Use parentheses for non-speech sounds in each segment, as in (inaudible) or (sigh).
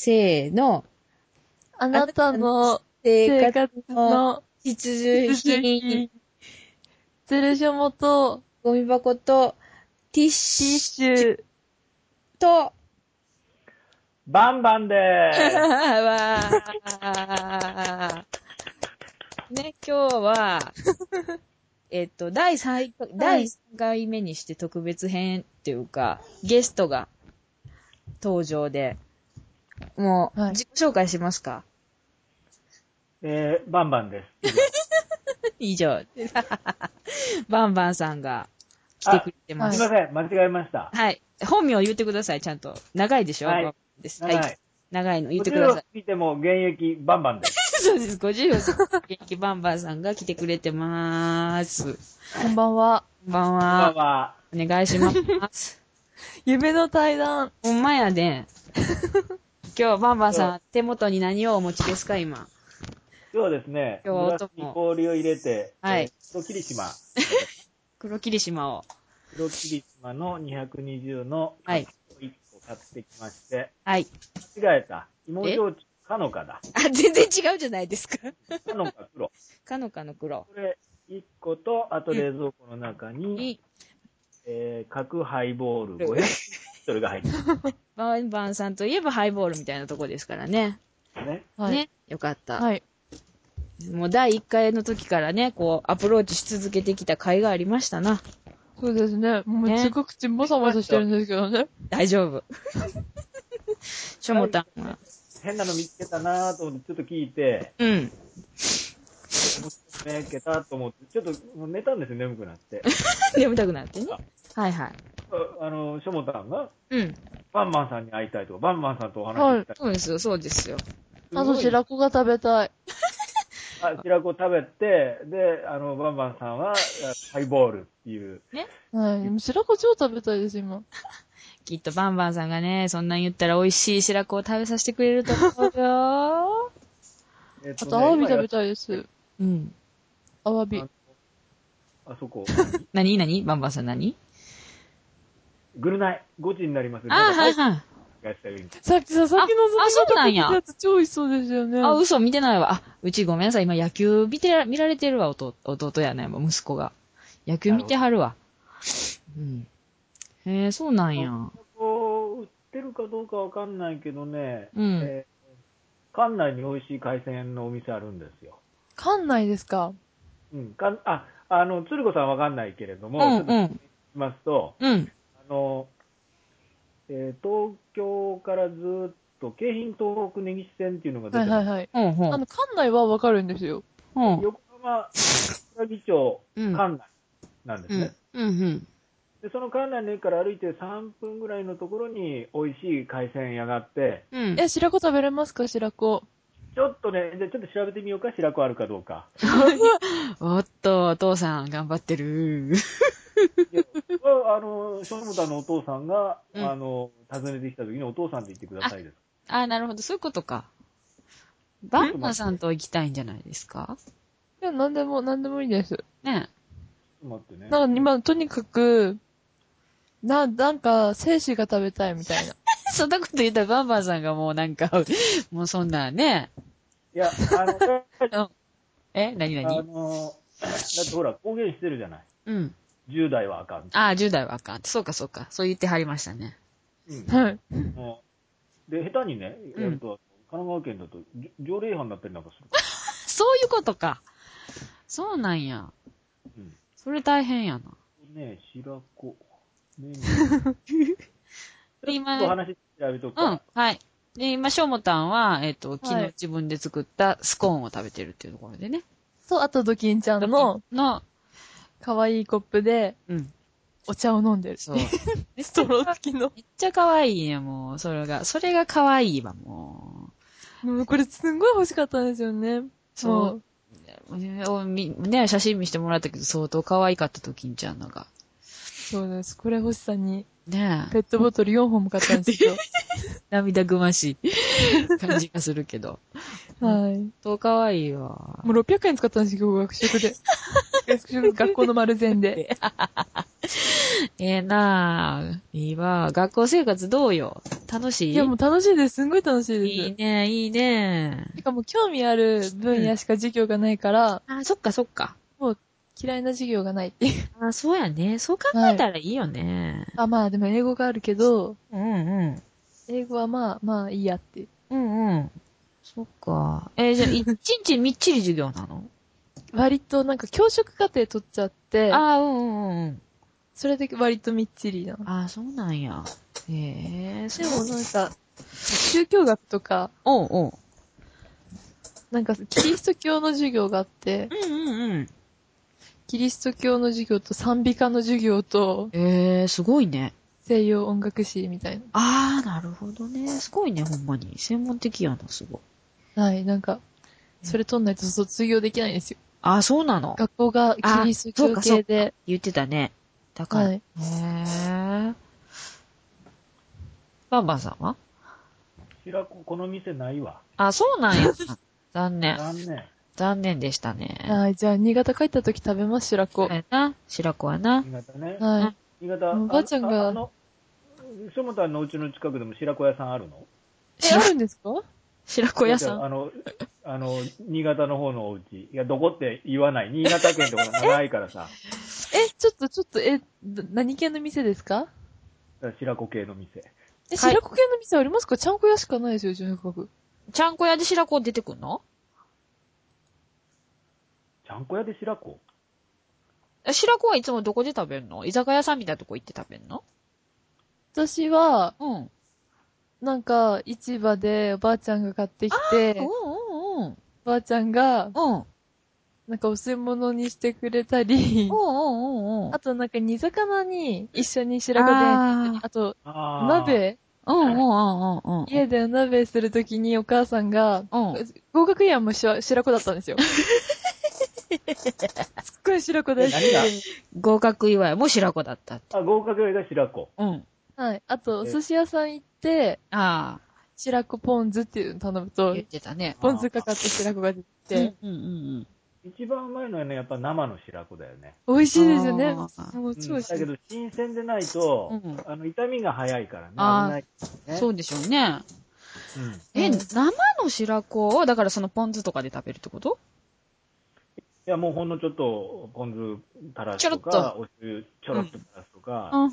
せーの。あなたの生活のの必需品、ズルショモとゴミ箱とティッシ。ュと、(laughs) バンバンでーす。わー。ね、今日は、えっと、第3、第3回目にして特別編っていうか、ゲストが登場で、もう、はい自己紹介しますか？えー、バンバンです。(laughs) 以上。(laughs) バンバンさんが来てくれてますす。いません、間違えました。はい。本名言ってください、ちゃんと。長いでしょ？はいバンバンです。長いはい。長いの言ってください50を過。ぎても現役バンバンです。(laughs) そうです。50を過ぎて元気バンバンさんが来てくれてまーす。こんばんは。こんばんこんばんは。は。お願いします。夢の対談。ほんまやで。今日バンバンさん、手元に何をお持ちですか、今？今日はですね、今日はグラスに氷を入れて、はいえー黒霧島、(laughs) 黒霧島を。黒霧島の220のはい1個買ってきまして、はい。間違えた。芋焼酎、かのかだ。あ、全然違うじゃないですか。かのか黒。かのかの黒。これ1個と、あと冷蔵庫の中に、に、えー、角ハイボール500 (laughs) リットルが入ってま (laughs) バンバンさんといえばハイボールみたいなとこですからね。すね。はい。ね。よかった。はい。もう第1回の時からね、こう、アプローチし続けてきた甲斐がありましたな。そうですね。もうねすごく口もさもさしてるんですけどね。大丈夫。(laughs) しょもたんは。変なの見つけたなぁと思って、ちょっと聞いて、うん。も (laughs) うね、けたと思って、ちょっともう寝たんですよ、眠くなって。眠たくなってね。はいはい。ああの、しょもたんが、うん。バンバンさんに会いたいとか、バンバンさんとお話ししたい。そうですよ、そうですよ。あと白子が食べたい。(laughs) あ白子食べて、で、あの、バンバンさんは、あハイボールっていう。はい。でも白子超食べたいです、今。(laughs) きっとバンバンさんがね、そんなん言ったら美味しい白子を食べさせてくれると思うよ。(laughs) えっあと、アワビ食べい。たいです。うん。アワビあ。あそこ、何何？バンバンさん何？グルナイ、5時になります。ああ、はいい。はい。さっきさ、さっきのああそうなんややつ超美味しそうですよね。あ、嘘見てないわ。あ、うちごめんなさい。今野球見てら、見られてるわ、弟、弟やね、息子が。野球見てはるわ。うん。へえ、そうなんや。こう売ってるかどうかわかんないけどね、うんえー館内に美味しい海鮮のお店あるんですよ。館内ですかうん。かんあ、あの、鶴子さんわかんないけれども、うんうんますと、うん。あの、えー東京からずっと、京浜東北根岸線っていうのが出てます。はいはいはい。ほんほん。あの、館内はわかるんですよ。ほん。横浜桜木町うん館内なんですね。うん。うん。うん。で、その館内の駅から歩いて3分ぐらいのところに美味しい海鮮屋があって、うん。え、白子食べれますか？白子。ちょっとね、じゃあちょっと調べてみようか、白子あるかどうか。(laughs) おっと、お父さん、頑張ってる。であの、しょもたのお父さんが、うんあの、訪ねてきた時にお父さんって言ってくださいです。あ、なるほど、そういうことか。バンバンさんと行きたいんじゃないですか？いや、なんでも、なんでもいいです。ねちょっと待ってね。なんか今、とにかく、な、なんか、精子が食べたいみたいな。(laughs) そんなこと言ったらバンバンさんがもうなんか、(laughs) もうそんなね。いや、あの、(laughs) え何あ何の、だってほら、公言してるじゃない。うん。10代はあかん。ああ、10代はあかん。そうかそうか。そう言ってはりましたね。うんはい。もうで、下手にね、うんやると、神奈川県だと、じ条例違反になったりなんかする。(laughs) そういうことか。そうなんや。うん。それ大変やな。ね白子。ね (laughs) で、今、ちょっと話調べとくか。うん、はい。で、今、しょもたんは、えっ、と、昨はい日自分で作ったスコーンを食べてるっていうところでね。そう、あとドキンちゃんのの、可愛いコップでうん。お茶を飲んでる。そう。(laughs) ストロー付きの。めっちゃ可愛いね、もう。それが、それが可愛いわ、ももうこれすんごい欲しかったんですよね。そうう。ねおみね、写真見してもらったけど、相当可愛かったと、金ちゃんのが。そうです。これ欲しさに、ねえ。ペットボトル4本も買ったんですよ。(laughs) 涙ぐましい感じがするけど。(laughs) はい。相当可愛いわ。もう600円使ったんですよ、学食で。(laughs) 学校の丸善で。(laughs) ええなぁ。いいわ。学校生活どうよ？楽しい？いや、もう楽しいです。すんごい楽しいです。いいね、いいね。てかもう興味ある分野しか授業がないから、あ、そっかそっか。嫌いな授業がないっていう。あ、そうやね。そう考えたらいいよね。あ、まあでも英語があるけど、うんうん。英語はまあ、まあいいやっていう。うんうん。そっか。えーじゃあ、一日みっちり授業なの？割となんか教職課程取っちゃって、ああ、うんうんうん。それで割とみっちりなの。ああ、そうなんや。へえ、でもなんか、宗教学とか、おうおう。なんかキリスト教の授業があって、うんうんうん。キリスト教の授業と賛美歌の授業とえー、すごいね。西洋音楽史みたいああ、なるほどね。すごいね、ほんまに。専門的やな、すごい。な。はい、なんか、それ取んないと卒業できないんですよ。ああ、そうなの？学校がキリスト教系で。言ってたね。だから。はい。へえ。バンバンさんは？白子、この店ないわ。あ、そうなんや。(laughs) 残念。残念。残念でしたね。はい、じゃあ、新潟帰った時食べます、白子。そな。白子はな。新潟ね。はい。新潟、おばあちゃんがああの、しもたんのお家の近くでも白子屋さんあるの？え、あるんですか？白子屋さん？あの、あの、新潟の方のお家。いや、どこって言わない。新潟県とか長いからさ。(laughs) え、ちょっと、ちょっと、え、ど何系の店ですか？白子系の店。え、はい白子系の店ありますか？ちゃんこ屋しかないですよ、うちの近く。ちゃんこ屋で白子出てくんの？ちゃんこ屋で白子？え白子はいつもどこで食べんの？居酒屋さんみたいなとこ行って食べんの？私は、うん。なんか、市場でおばあちゃんが買ってきて、うんおうんうん。ばあちゃんが、うん。うんなんかお吸い物にしてくれたりう、んうんうん。あとなんか煮魚に一緒に白子で、ああと、あー。鍋、うんうんうんうんうん。家でお鍋するときにお母さんが、うん。合格イヤーもしわ白子だったんですよ。(laughs) すっごい白子です。何が？合格祝いも白子だったって。あ、合格屋が白子。うん。はい。あと、お寿司屋さん行って、ああ、白子ポン酢っていうの頼むと言っ、てたね。ポン酢かかって白子が出て、うんうんうん一番うまいのはね、やっぱ生の白子だよね。美味しいですよね。もう超美味しい。だけど、新鮮でないと、うんあの、痛みが早いからね。ね。そうでしょうね。うん。え、うん生の白子は、だからそのポン酢とかで食べるってこと？いや、もうほんのちょっと、ポン酢垂らすちょろっととか、お湯ちょろっと垂らすとか、うん、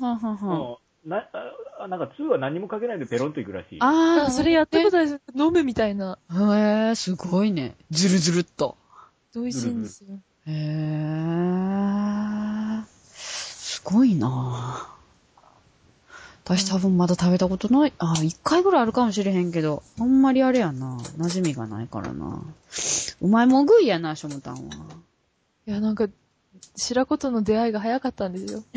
な、あなんか、通は何もかけないでペロンといくらしい。ああ、あそれやったことないです。飲むみたいな。へえ、すごいね。ずるずるっと。美味しいんですよ。へえ、すごいな私多分まだ食べたことない。あ、一回ぐらいあるかもしれへんけど、あんまりあれやな。馴染みがないからな。うまいもん食いやな、しょもたんは。いや、なんか、白子との出会いが早かったんですよ。(laughs)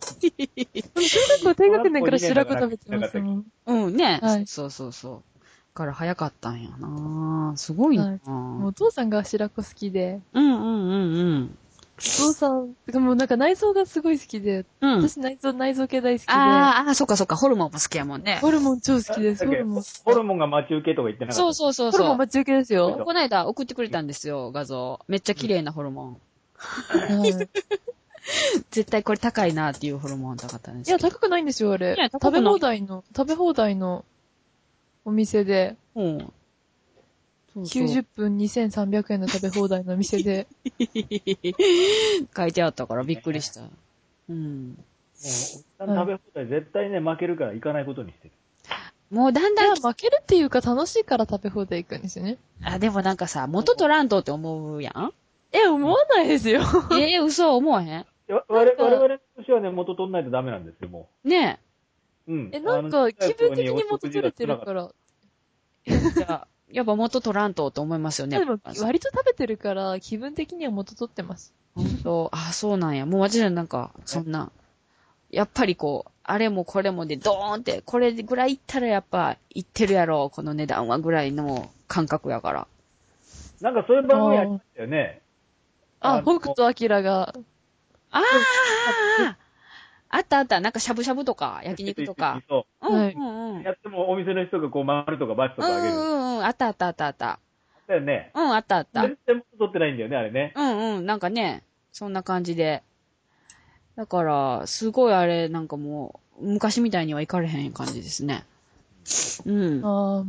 小学校低学年から白子食べてますもん。うん、ね。はいそうそうそう。から早かったんやなすごいな、はいもうお父さんが白子好きで、うんうんうんうん。お父さん、もうなんか内臓がすごい好きで、うん。私内臓、内臓系大好きで、あーあー、そっかそっか、ホルモンも好きやもんね。ホルモン超好きです、ホルモン。ホルモンが待ち受けとか言ってなかった。そうそうそうそう。ホルモン待ち受けですよ。この間送ってくれたんですよ、画像。めっちゃ綺麗なホルモン。はい (laughs) (laughs) 絶対これ高いなっていうホルモン高かったんでいや、すけど。高くないんですよ、あれ食べ放題の、食べ放題のお店で、うん。そうそう90分2300円の食べ放題のお店で、(laughs) 書いてあったからびっくりした。うん。もう、おっさん食べ放題絶対ね、負けるから行かないことにしてる。もうだんだん、いや負けるっていうか楽しいから食べ放題行くんですよね。あ、でもなんかさ、元取らんとって思うやんえ、思わないですよ。えー、嘘思わへん？いや我々我々の年はね、元取んないとダメなんですよ、もねう。うん。え、なんか気分的に元取れてるから。え。じゃあ、やっぱ元取らんとって思いますよね。でも、割と食べてるから、気分的には元取ってます。ほんと、あ、そうなんや。もう私はなんか、そんな、やっぱりこう、あれもこれもでドーンって、これぐらいいったらやっぱ、いってるやろ、この値段はぐらいの感覚やから。なんかそういう番組ありましたよね。あ、の北斗晶が、あああったあった。なんかしゃぶしゃぶとか、焼肉とか。。そううん、うん。う。やってもお店の人がこう丸とかバツとうん、かあげる。うん、うん。あったあったあったあった。だよね。うん、あったあった。全然元取ってないんだよね、あれね。うん、うん。なんかね、そんな感じで。だから、すごいあれ、なんかもう、昔みたいには行かれへん感じですね。うん。あ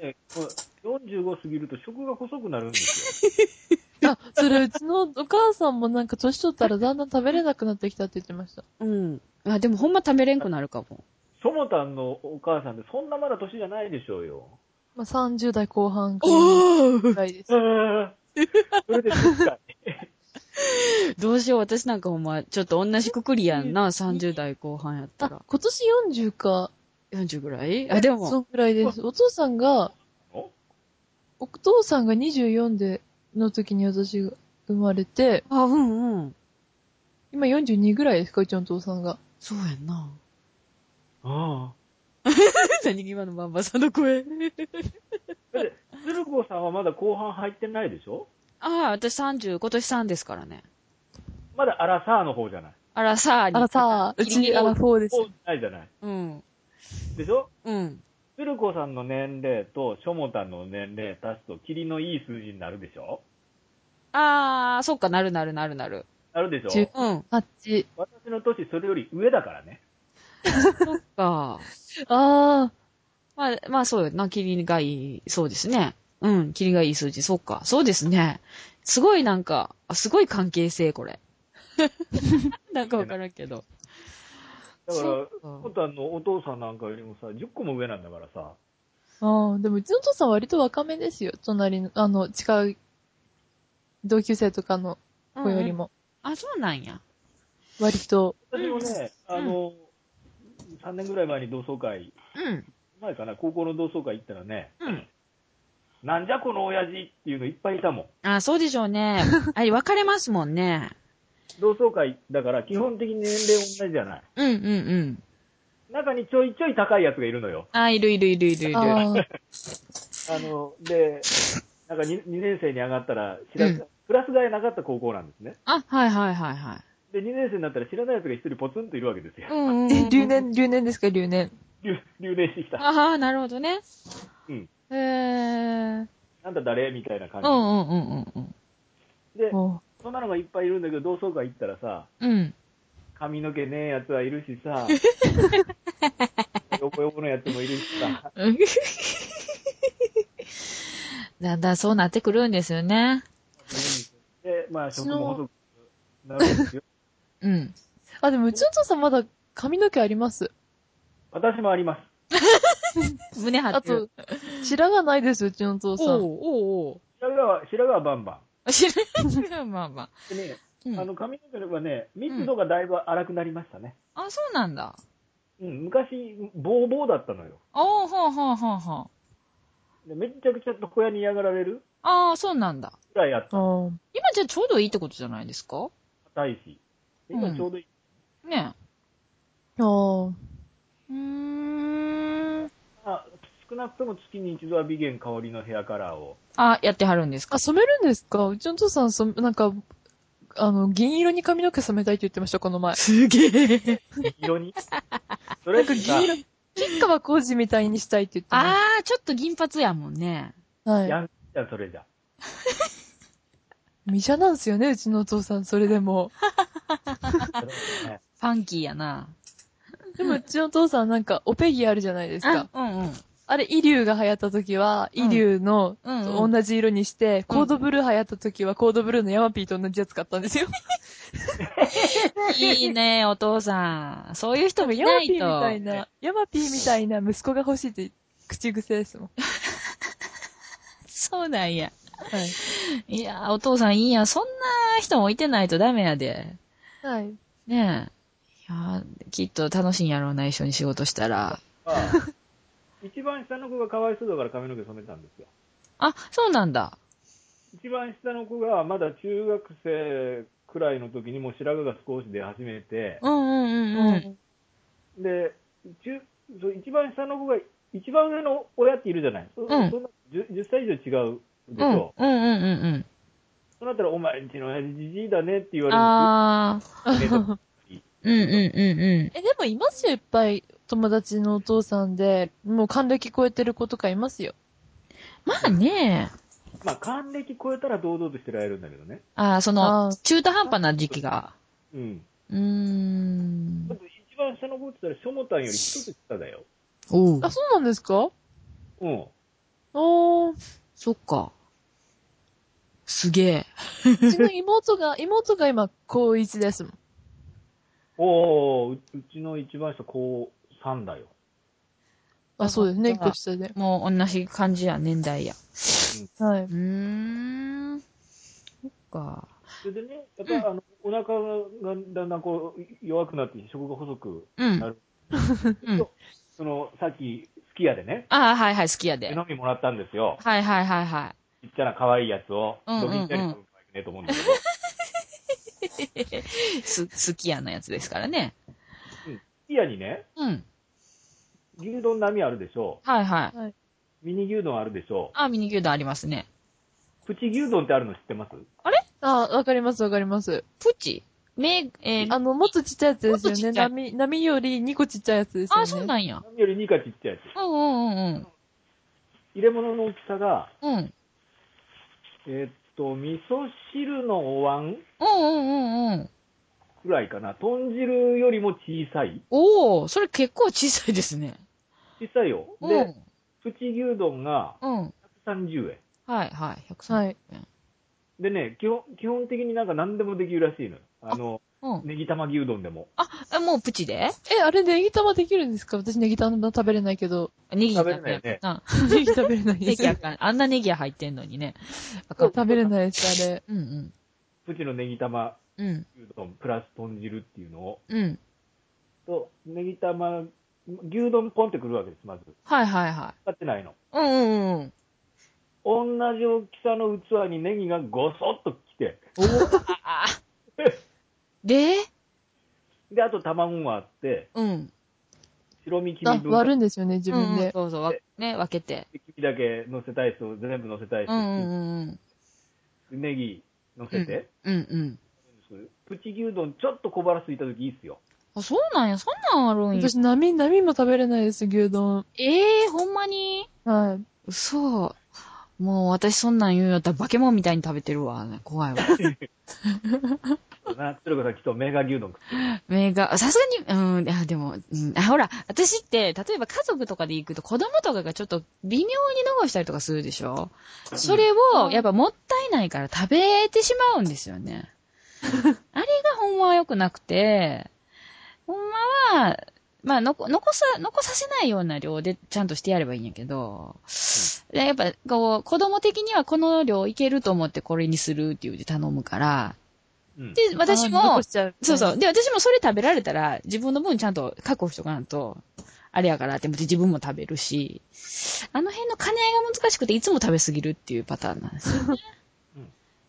ねこれ45過ぎると食が細くなるんですよ。(laughs) あ。あ、それうちのお母さんもなんか年取ったらだんだん食べれなくなってきたって言ってました。うん。あ、でもほんま食べれんくなるかも。そもたんのお母さんってそんなまだ年じゃないでしょうよ。まあ、30代後半くおらいです。それで10回。(laughs) どうしよう、私なんかほんま、ちょっと同じくくりやんな、30代後半やったあら、。今年40か。40ぐらい？あ、でそも、んぐらいです。お父さんが、お？お父さんが24で、の時に私が生まれて、あ、うんうん。今42ぐらいですか、うちのお父さんが。そうやんな。あ (laughs) 何今のバンバさんの声。あ。だって、鶴子さんはまだ後半入ってないでしょ？ああ、私30、今年3ですからね。まだアラサーの方じゃない？あらさあに。あらさ、うちアラフォーですそ。うないじゃない。うん。でしょ？うん。鶴子さんの年齢としょもたんの年齢足すと、霧のいい数字になるでしょ？ああ、そっか、なるなるなるなる。なるでし十ょうん。8。私の年それより上だからね。そっか。あまあ、まあそうよな、霧がいい、そうですね。うん、霧がいい数字、そっか。そうですね。すごいなんか、あすごい関係性、これ。(laughs) なんかわからんけど。だから、そっかしょもたんのお父さんなんかよりもさ、10個も上なんだからさ。あ。ああ、でもうちのお父さん割と若めですよ。隣の、あの、違う、同級生とかの子よりも。あ、そうなんや。割と。私もね、あの、3年ぐらい前に同窓会、うん。前かな、高校の同窓会行ったらね、うん。なんじゃこの親父っていうのいっぱいいたもん。あ、そうでしょうね。(laughs) あれ、分かれますもんね。同窓会だから基本的に年齢同じじゃない。うんうんうん。中にちょいちょい高いやつがいるのよ。あ、いるいるいるいるいる。ああ。(laughs) あの、で、なんか 2, 2年生に上がったら知ら、うんクラス替えなかった高校なんですね。あ、はいはいはいはい。で、2年生になったら知らないやつが一人ポツンといるわけですよ。うんうん、うん。え、留年、留年ですか、留年？留留年してきた。ああ、なるほどね。うん。へー。なんだ誰？みたいな感じ。うんうんうんうんうん。で、おそんなのがいっぱいいるんだけど、同窓会行ったらさ、うん。髪の毛ねえやつはいるしさ、(laughs) ヨボヨボのやつもいるしさ、だんだんそうなってくるんですよね。で、まあ、食も細くなるんですよ。(laughs) うん。あ、でもうちのお父さんまだ髪の毛あります？私もあります。(laughs) 胸張あってると。、白がないです、うちのお父さん。おうおうおう白髪は、白髪はバンバ知らん。まあまあ。ン。でね、うんあの、髪の毛はね、密度がだいぶ荒くなりましたね。あ、そうなんだ。うん、昔、ボーボーだったのよ。おー、ほうほうほうほう。でめっちゃくちゃ床屋に嫌がられるああ、そうなんだ。ぐらいあった。今じゃあちょうどいいってことじゃないですか？硬いし。今ちょうどいい。ねあ。うーん。あ少なくとも月に一度は美颜香りのヘアカラーを。あ、やってはるんですか？あ、染めるんですか？うちのお父さん、そなんか、あの、銀色に髪の毛染めたいって言ってました、この前。すげえ。黄色に？それってさ、吉川浩司みたいにしたいって言ってまああ、ちょっと銀髪やもんね。す。はい。ヤンキーじゃん、それじゃ。ミシャなんですよね、うちのお父さん、それでも。ねファンキーやな。でもうちのお父さんなんか、オペギあるじゃないですか。うんうん。あれ、イリュウが流行った時は、うんイリュウの、うんうん同じ色にして、コードブルー流行った時は、コードブルーのヤマピーと同じやつ買ったんですよ。(laughs) いいね、お父さん。そういう人もいヤマピーみないと。たいな、ヤマピーみたいな息子が欲しいって口癖ですもん。(laughs) そうなんや。はい。いやー、お父さんいいや。そんな人もいてないとダメやで。はい。ねえ。いやーきっと楽しいんやろうな、一緒に仕事したら。まあ、一番下の子がかわいそうだから髪の毛染めたんですよ。あ、そうなんだ。一番下の子がまだ中学生くらいの時にもう白髪が少し出始めて、うんうんうんうん。で、中そう一番下の子が、一番上の親っているじゃない。そんそんな 10, 10歳以上違うでしうんょ。うんうんうんうん。そうなったら、お前んちの親父じじいだねって言われるあー。んですよ。(laughs) うんうんうんうん。え、でもいますよ、いっぱい。友達のお父さんで、もう還暦超えてる子とかいますよ。まあねまあ、還暦超えたら堂々としてられるんだけどね。あー、そあのー、中途半端な時期が。うん。うーん一番下の子って言ったら、しょもたんより一つ下だよ。おうあ、。そうなんですか？うん。おー。そっか。すげえ。うちの妹が、(laughs) 妹が今、高1ですもん。おー、ううちの一番下高3だよ。あ、そうですね、一あ個下で。もう同じ感じや、年代や。はい。うーん。そっか。それでね、やっぱりあの、お腹がだんだんこう、弱くなって食が細くうんな。る。うん。その、さっき、すき家でね、ああ、はいはい、好きやで。飲みもらったんですよ。はいはいはいはちっちゃな可愛いやつを、うんうんうんドキンちゃんに食べるねと思うんだけど、(laughs) い。す、好きやのやつですからね。すき家にね、うん。牛丼並みあるでしょはいはい。はい。ミニ牛丼あるでしょあ、ミニ牛丼ありますね。プチ牛丼ってあるの知ってます？あ、わかりますわかります。プチ？め、えー、あの、もっとちっちゃいやつですよね。もっとちっちゃい波、波より2個ちっちゃいやつですよね。あ、そうなんや。並みより2かちっちゃいやつ。うんうんうん入れ物の大きさが、うん。うん。えーっと、味噌汁のお椀うんうんうんうん。ぐらいかな。豚汁よりも小さいおー、それ結構小さいですね。小さいよ。うん。で、プチ牛丼がうん。130円。はいはい。130はい。でね、基本、基本的になんか何でもできるらしいのよ。あの、うん。ネギ玉牛丼でも。あ、えもうプチで？え、あれネギ玉できるんですか？私ネギ玉食べれないけど。ネギ食べれないよねな。ネギ食べれないです。ネギあかん。あんなネギ入ってんのにね。あかん。食べれないです、あれ。うんうん。プチのネギ玉うん。牛丼プラス豚汁っていうのを、うん。と、ネギ玉、牛丼ポンってくるわけです、まず。はいはいは使ってないの。い。うんうんうん。同じ大きさの器にネギがごそっと来て、おああ。で？で、あと卵があって、うん。白身黄あ身、分割るんですよね、自分うんうんで。そうそう、わね、分けて。黄身だけ乗せたい人、全部乗せたい人、うんうんうん。ネギ乗せて、うんうん。プチ牛丼ちょっと小腹空いた時いいっすよ。あ、そうなんや、そんなんあるんや。私、波、波も食べれないです、牛丼。ええー、ほんまに？はい。嘘。もう私そんなん言うんやったら化け物みたいに食べてるわ。怖いわ。そ (laughs) うな、鶴子さんきっとメガ牛丼食ってる。目が、さすがに、うん、あ、でも、うん、あ、ほら、私って、例えば家族とかで行くと子供とかがちょっと微妙に残したりとかするでしょ？それを、やっぱもったいないから食べてしまうんですよね。(laughs) あれがほんまは良くなくて、ほんまあ、残さ、残させないような量でちゃんとしてやればいいんやけど、でやっぱ、こう、子供的にはこの量いけると思ってこれにするって言うて頼むから、うん。で、私あも。そうそう。で、私もそれ食べられたら、自分の分ちゃんと確保しとかないと、あれやからって思って自分も食べるし、あの辺の兼ね合いが難しくていつも食べ過ぎるっていうパターンなんですよね。(laughs)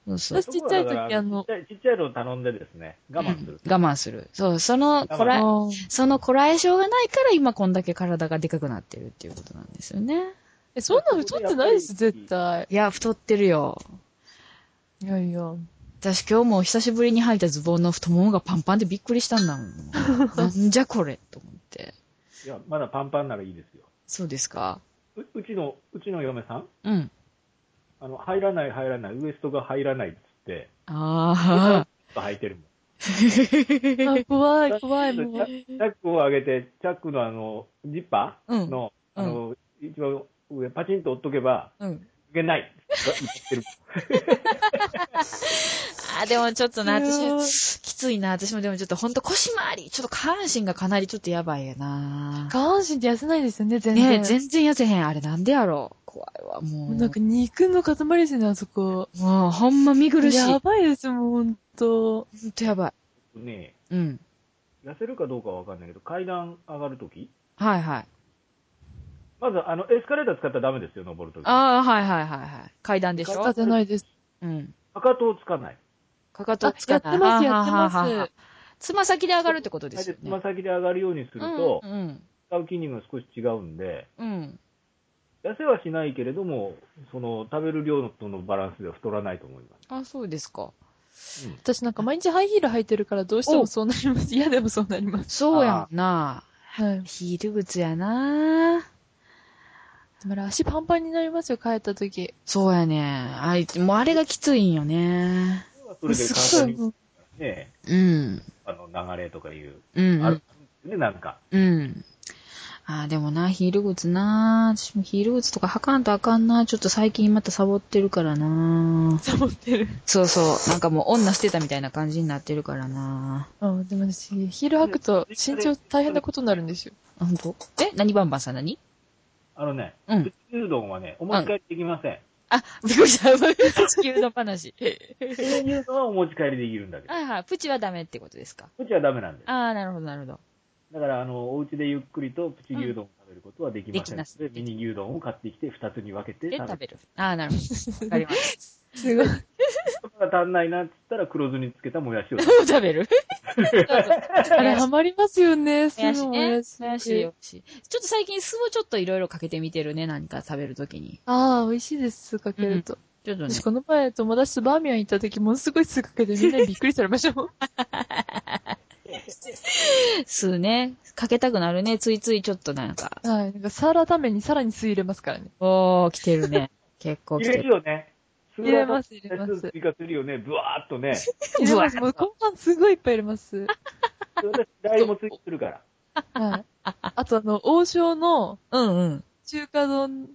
そうそう。私ちっちゃい時あのちっちゃいのを頼んでですね、我慢する。うん我慢する。そう、その、こ我ら慢え、そのこらえ性がないから今こんだけ体がでかくなってるっていうことなんですよね。え、そんな太ってないです、絶対。いや、太ってるよ。いやいや。私今日も久しぶりに履いたズボンの太ももがパンパンでびっくりしたんだもん。(laughs) なんじゃこれと思って。いや、まだパンパンならいいですよ。そうですかううちの、うちの嫁さん？うん。あの、入らない入らない、ウエストが入らないっつって、あ履いてるもん。あ怖い、怖い、もう。チャックを上げて、チャックのあの、ジッパうんーの、うんあの、一番上パチンと折っとけば、あ。うん。いけない。言ってる。(laughs) あー、でもちょっとな、強い私、きついな。私もでもちょっとほんと腰回り、ちょっと下半身がかなりちょっとやばいやな。下半身って痩せないですよね、全然。ねえ、全然痩せへん。あれなんでやろう。怖いわ、もう。なんか肉の塊ですね、あそこ。もう、ほんま見苦しい。やほんばいです、もうほんと。とやばい。ねうん。痩せるかどうかはわかんないけど、階段上がるときはいはい。まず、あの、エスカレーター使ったらダメですよ、登るとき。ああ、はいはいはいはい。階段でしょ？立てないです。うん。かかとをつかない。かかとつかない。あやってますやってますはあつま先で上がるってことですよつまね。先で上がるようにすると、うん。使う筋肉が少し違うんで、うん。うん。痩せはしないけれども、その、食べる量とのバランスでは太らないと思います。あ、そうですか。私なんか毎日ハイヒール履いてるからどうしてもそうなります。嫌でもそうなります。そうやんな。はい。ヒール靴やな。つまり足パンパンになりますよ、帰った時。そうやね。あいつ、もうあれがきついんよね。それですっごい体にもうね、うん。あの、流れとかいう、うん。あるんですね、なんか。うん。ああ、でもな、ヒール靴な私もヒール靴とか履かんとあかんなちょっと最近またサボってるからなサボってる。そうそう。なんかもう女捨てたみたいな感じになってるからなあでも私、ヒール履くと身長大変なことになるんですよ。あ、ほんとえ何バンバンさん何？あのね、うんプチ牛丼はね、お持ち帰りできません。あ、びっくりした。地球の話。プチ牛丼はお持ち帰りできるんだけど、はいはい。プチはダメってことですか？プチはダメなんです。ああ、なるほど、なるほど。だから、あの、お家でゆっくりとプチ牛丼を食べることはできませんできますので、ミニ牛丼を買ってきて、二つに分けてで、食べる。食べる。ああ、なるほど。わかりましすごい。(laughs) ことが足んないなって言ったら、黒酢につけたもやしをた。食べる (laughs) あれ、ハマりますよね、すもやしね。ぐもやし。もやしよし。ちょっと最近酢をちょっといろいろかけてみてるね。何か食べるときに。ああ、美味しいです、酢かけると。ちょっとね私、。この前、友達とバーミヤン行った時、ものすごい酢かけてみんなにびっくりされましたもん。(laughs) 酢ね。かけたくなるね。ついついちょっとなんか。はい。なんか、サラダ麺にさらに酢入れますからね。おー、来てるね。結構来入てる。れるよね。入れます入れます追加するよね。ブワーっとね。入れます。もう、後半すごいいっぱい入れます。私、誰も追加するから。はい。あと、あの、王将のうんうん。中華丼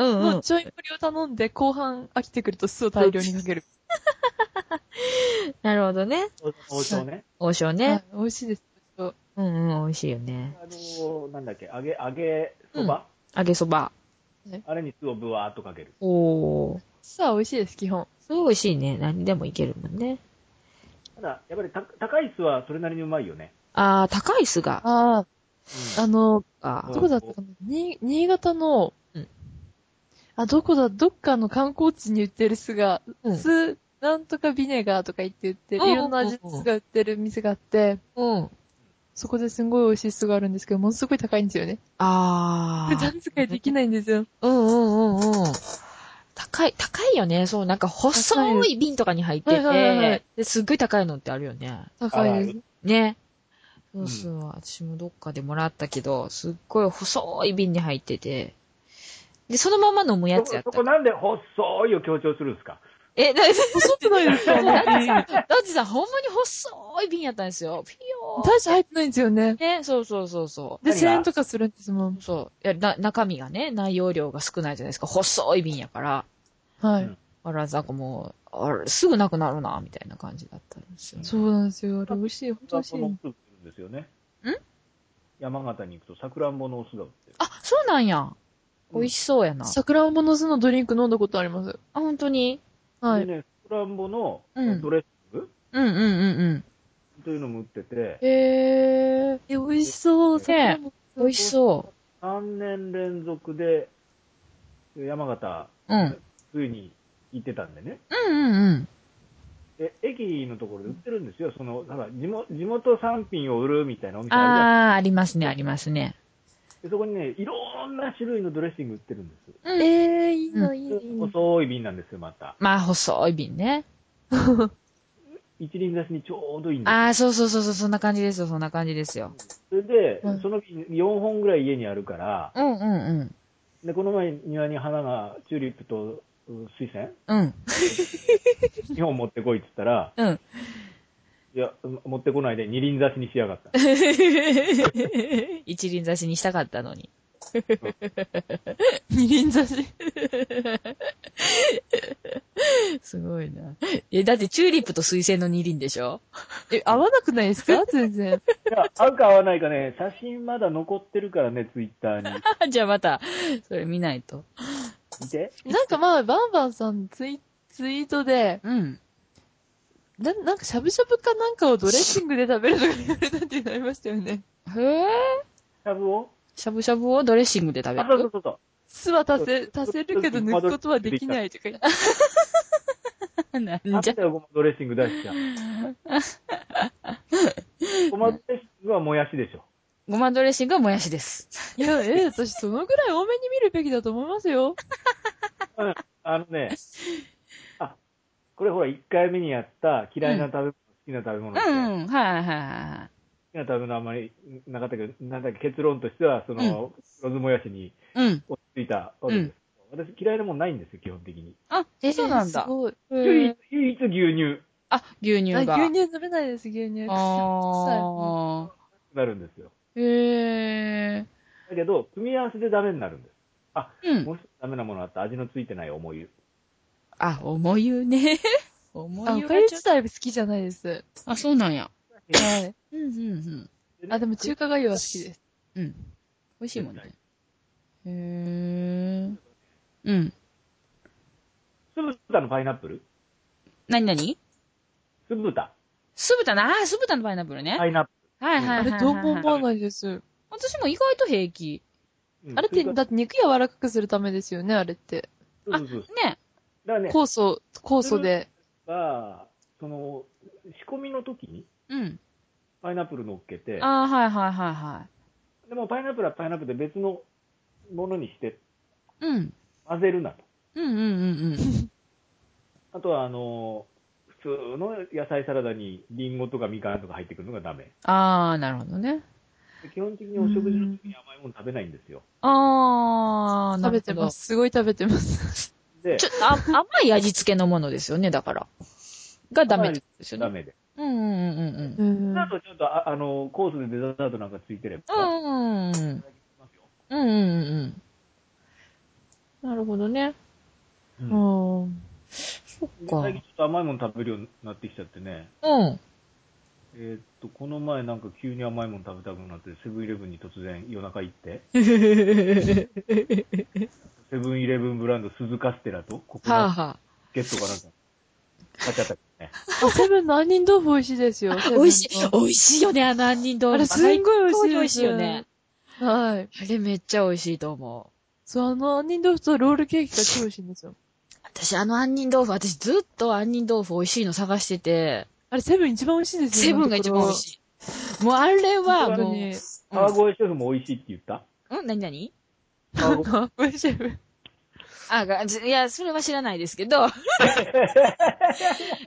うんうんの。ちょい盛りを頼んで、後半飽きてくると酢を大量にかける。(laughs) なるほどね。王将ね。は王将ねい。。美味しいです。そううんうん、美味しいよね。あの、なんだっけ、揚げ、揚げそば、揚げそば。あれに酢をブワーっとかける。おー。酢は美味しいです、基本。すごい美味しいね。何でもいけるもんね。ただ、やっぱりた高い酢はそれなりにうまいよね。あー、高い酢が。ああ、あの、あうんどこだったかな？に新潟の、うんあ、どこだ、どっかの観光地に売ってる酢が、うん酢、なんとかビネガーとか言って売ってる、うんいろんな味の酢が売ってる店があって、うん。そこですんごい美味しい酢があるんですけど、ものすごい高いんですよね。あ普段使いできないんですよ。うんうんうんうん。高い、高いよね。そう、なんか細い瓶とかに入ってはいはいはいはてい、ですっごい高いのってあるよね。高い。ね。そうそう、私もどっかでもらったけど、すっごい細い瓶に入ってて、で、そのまま飲むやつやったそこなんで細いを強調するんですか？え、だって細くないですかだって瓶さ、だってさ、ほんまに細い瓶やったんですよ。ピヨー大して入ってないんですよね。ね、そうそうそうそう。で、何が1000円とかするんですもん。そう。いや、な、中身がね、内容量が少ないじゃないですか。細い瓶やから。はい。うんあら、なんかもう、あれ、すぐなくなるな、みたいな感じだったんですよね。そうなんですよ。あれ美味しい。本当美味しい。桜んですよね。ん？山形に行くと桜んぼのお酢が売ってる。あ、そうなんや。美味しそうやな。桜んぼの酢のドリンク飲んだことあります？あ、本当に？はい。でね、桜んぼのうんドレッシング？うんうんうんうん。というのも売ってて、へー。え、美味しそう。ね桜んぼ美味しそ3年連続で山形、う。うん。ついに行ってたんでね。うんうんうん。え、駅のところで売ってるんですよ。その、なんか地元地元産品を売るみたいなお店あるじゃないあー、ありますね、ありますね。でそこにね、いろんな種類のドレッシング売ってるんです。うん。えー、いいの、いいの。細い瓶なんですよ、また。まあ、細い瓶ね。一輪挿しにちょうどいいんですよ。あー、そうそうそうそう、そんな感じですよ、そんな感じですよ。それで、うんその瓶4本ぐらい家にあるから、うんうんうん。で、この前庭に花が、チューリップとう水仙うん。2 (laughs) 本持ってこいって言ったら、うん。いや、持ってこないで二輪挿しにしやがった。(laughs) 一輪挿しにしたかったのに。(laughs) 二輪挿し。(laughs) すごいな。え、だってチューリップと水仙の二輪でしょ？え、合わなくないですか？全然。いや、合うか合わないかね、写真まだ残ってるからね、ツイッターに。じゃあまた、それ見ないと。見て。なんかまあ、バンバンさんツイツイートで、うん。な、なんかしゃぶしゃぶかなんかをドレッシングで食べるとか言われたっていうのありましたよね。へぇシャブをしゃぶしゃぶをドレッシングで食べあ、そうそるうそうそう。酢は足せ、足せるけど抜くことはできないとか言って。なんじゃ？ごまドレッシング出しちゃう。ごまドレッシングはもやしでしょ。ごまドレッシングはもやしです。いや、え、(laughs) 私そのぐらい多めに見るべきだと思いますよ。(laughs) うんあのね、あ、これほら1回目にやった嫌いな食べ物、好きな食べ物って、う好ん、はいはいはきな食べ物あんまりなかったけど、なんだっけ、結論としては、その、ロズもやしにい。うん。落ち着いたわけです。私嫌いなもんないんですよ、基本的に。あ、え、そうなんだす。ごい。唯一、唯一牛乳。あ、牛乳あ、が。牛乳飲めないです、牛乳。あなるんですよ。ー。へだけど、組み合わせでダメになるんです。うん。もう一つダメなものあった。味のついてない重湯。あ、重湯ね。重 (laughs) あ、お湯かゆはちょっと。自体好きじゃないです。あ、そうなんや。はい。うん、うん、あ、でも中華がゆは好きです。うん。うん。美味しいもんね。へー。うん。酢豚のパイナップル？なになに酢豚。酢豚な、あー、酢豚のパイナップルね。パイナップはいはいはいはい。あれどうも思わないです。私も意外と平気。ル。あれって、うんだって肉柔らかくするためですよね、あれって。そうそうそう。ね。だからね、酵素、酵素で。が、その、仕込みの時にうん。パイナップル乗っけて、あー、はいはいはいはでもパイナップルはパイナップルで別のものにしてい。うん。混ぜるなと。うんうんうんうん。(laughs) あとは、あの、普通の野菜サラダにリンゴとかみかんとか入ってくるのがダメ。あー、なるほどね。で基本的にお食事の時に甘いもの食べないんですよ。あー、な食。べてます。すごい食べてます。で、ちょっとあ甘い味付けのものですよね、だから。がダメですよね。ダメで。うんうんうんうん。うん。あとちょっとあ、あの、コースでデザートなんかついてれば、うんうんうん。うんうんうん。なるほどね。うんうん。そっでか。最近ちょっと甘いもの食べるようになってきちゃってね。うん。えーっと、この前なんか急に甘いもの食べたくなって、セブンイレブンに突然夜中行って、(laughs) セブンイレブンブランド鈴カステラとココナッツはあはゲットかなんか買っちゃったね。あ、セブンの杏仁豆腐美味しいですよ。(laughs) 美味しい、美味しいよね、あの杏仁豆腐。あれすんごい美味しい美味しいよね。はい。あれめっちゃ美味しいと思う。そう、あの杏仁豆腐とロールケーキが超美味しいんですよ。私、あの杏仁豆腐、私ずっと杏仁豆腐美味しいの探してて、あれセブン一番美味しいですよセブンが一番美味しい。もうあれはもう、川越シェフも美味しいって言った？うん何何？川越川越シェフ。あ、いや、それは知らないですけど。い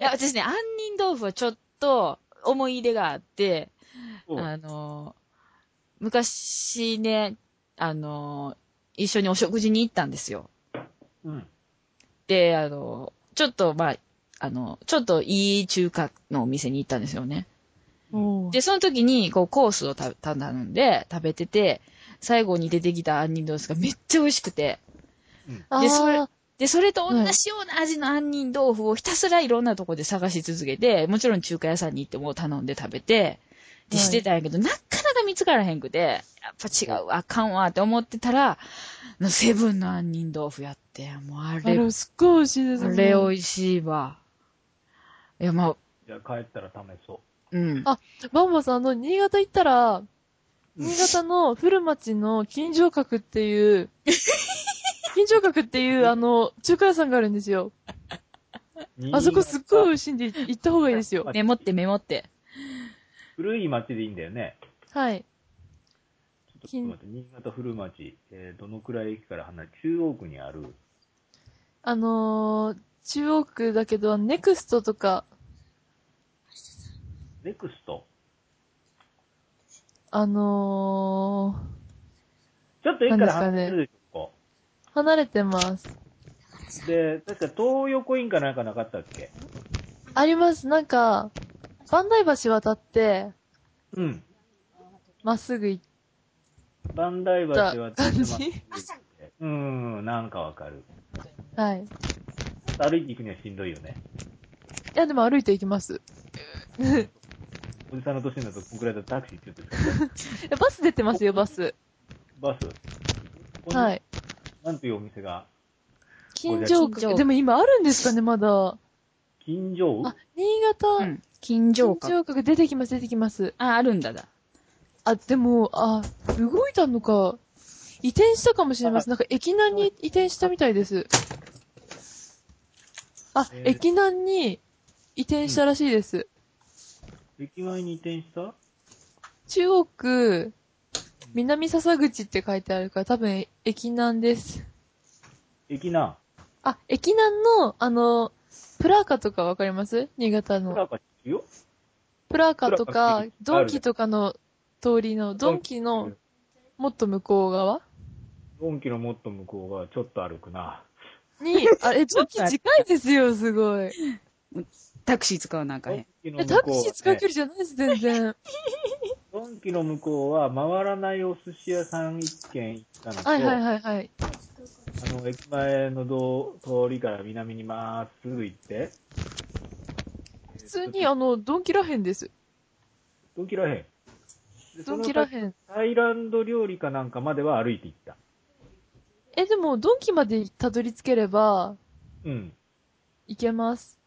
や、私ね、杏仁豆腐はちょっと思い入れがあって、うんあの、昔ね、あの、一緒にお食事に行ったんですよ。うん。で、あの、ちょっと、まあ、あの、ちょっといい中華のお店に行ったんですよね。で、その時に、こう、コースをた頼んで、食べてて、最後に出てきた杏仁豆腐がめっちゃ美味しくて、あでそれー。で、それと同じような味の杏仁豆腐をひたすらいろんなとこで探し続けて、もちろん中華屋さんに行っても頼んで食べて、で、はいしてたんやけど、なかなか見つからへんくて、やっぱ違うわ、あかんわって思ってたら、セブンの杏仁豆腐やって、もうああれ、れ、すっごい美味しいですあもんれ美味しいわ。いや、まあ、じゃあ帰ったら試そうん。あバンバさん、あの、新潟行ったら、う。新潟の古町の金城閣っていう、(laughs) 金城閣っていう、あの、中華屋さんがあるんですよ。うんあそこすっごい美味しいんで、行った方がいいですよ。メモってメモって。古い町でいいんだよね。はい。ちょっと待って、新潟古町、えー、どのくらい駅から離れ、中央区にある、あのー、中央区だけど、ネクストとか、ネクスト。あのちょっと駅から離れてるでしょ、こー、離れてます。こ。で、確か東横インかなんかなかったっけ？あります。なんか、万代橋渡って、うん。まっすぐ行っ万代橋はた感じうーん、なんかわかる。はい。い歩いていくにはしんどいよね。や、でも歩いて行きます。(laughs) おじさんの年になると、こんくらいだとタクシーって言ってる (laughs) えバス出てますよ、バス。バス。こはい。なんていうお店が、金城金城閣。でも今あるんですかね、まだ。金城あ、新潟、うん。金城金閣。城閣出てきます、出てきます。あ、あるんだだ。あ、でも、あ、動いたのか。移転したかもしれません。なんか駅南に移転したみたいです。あ、えー駅南に移転したらしいです。駅前に移転した？中央区、南笹口って書いてあるから多分駅南です。駅な。あ、駅南の、あの、プラーカとかわかります？新潟の。プラカ知ってるよプラーカとプラかドンキとかの通りの、ドンキのもっと向こう側？ドンキのもっと向こうがちょっと歩くな。に、あれ、ドンキ近いですよ、すごい。(laughs) タクシー使わなんかドへん。ンキの向こうはえタクシー使う距ね離じゃないです、全然。(laughs) ドンキの向こうは回らないお寿司屋さん一軒行ったのと、はいはいはいはい。あの、駅前の道通りから南にまっすぐ行って、普通に、あの、ドンキらへんです。ドンキらへん。でドンキらそのへん。タイランド料理かなんかまでは歩いて行った。え、でも、ドンキまでたどり着ければ、うん。行けます。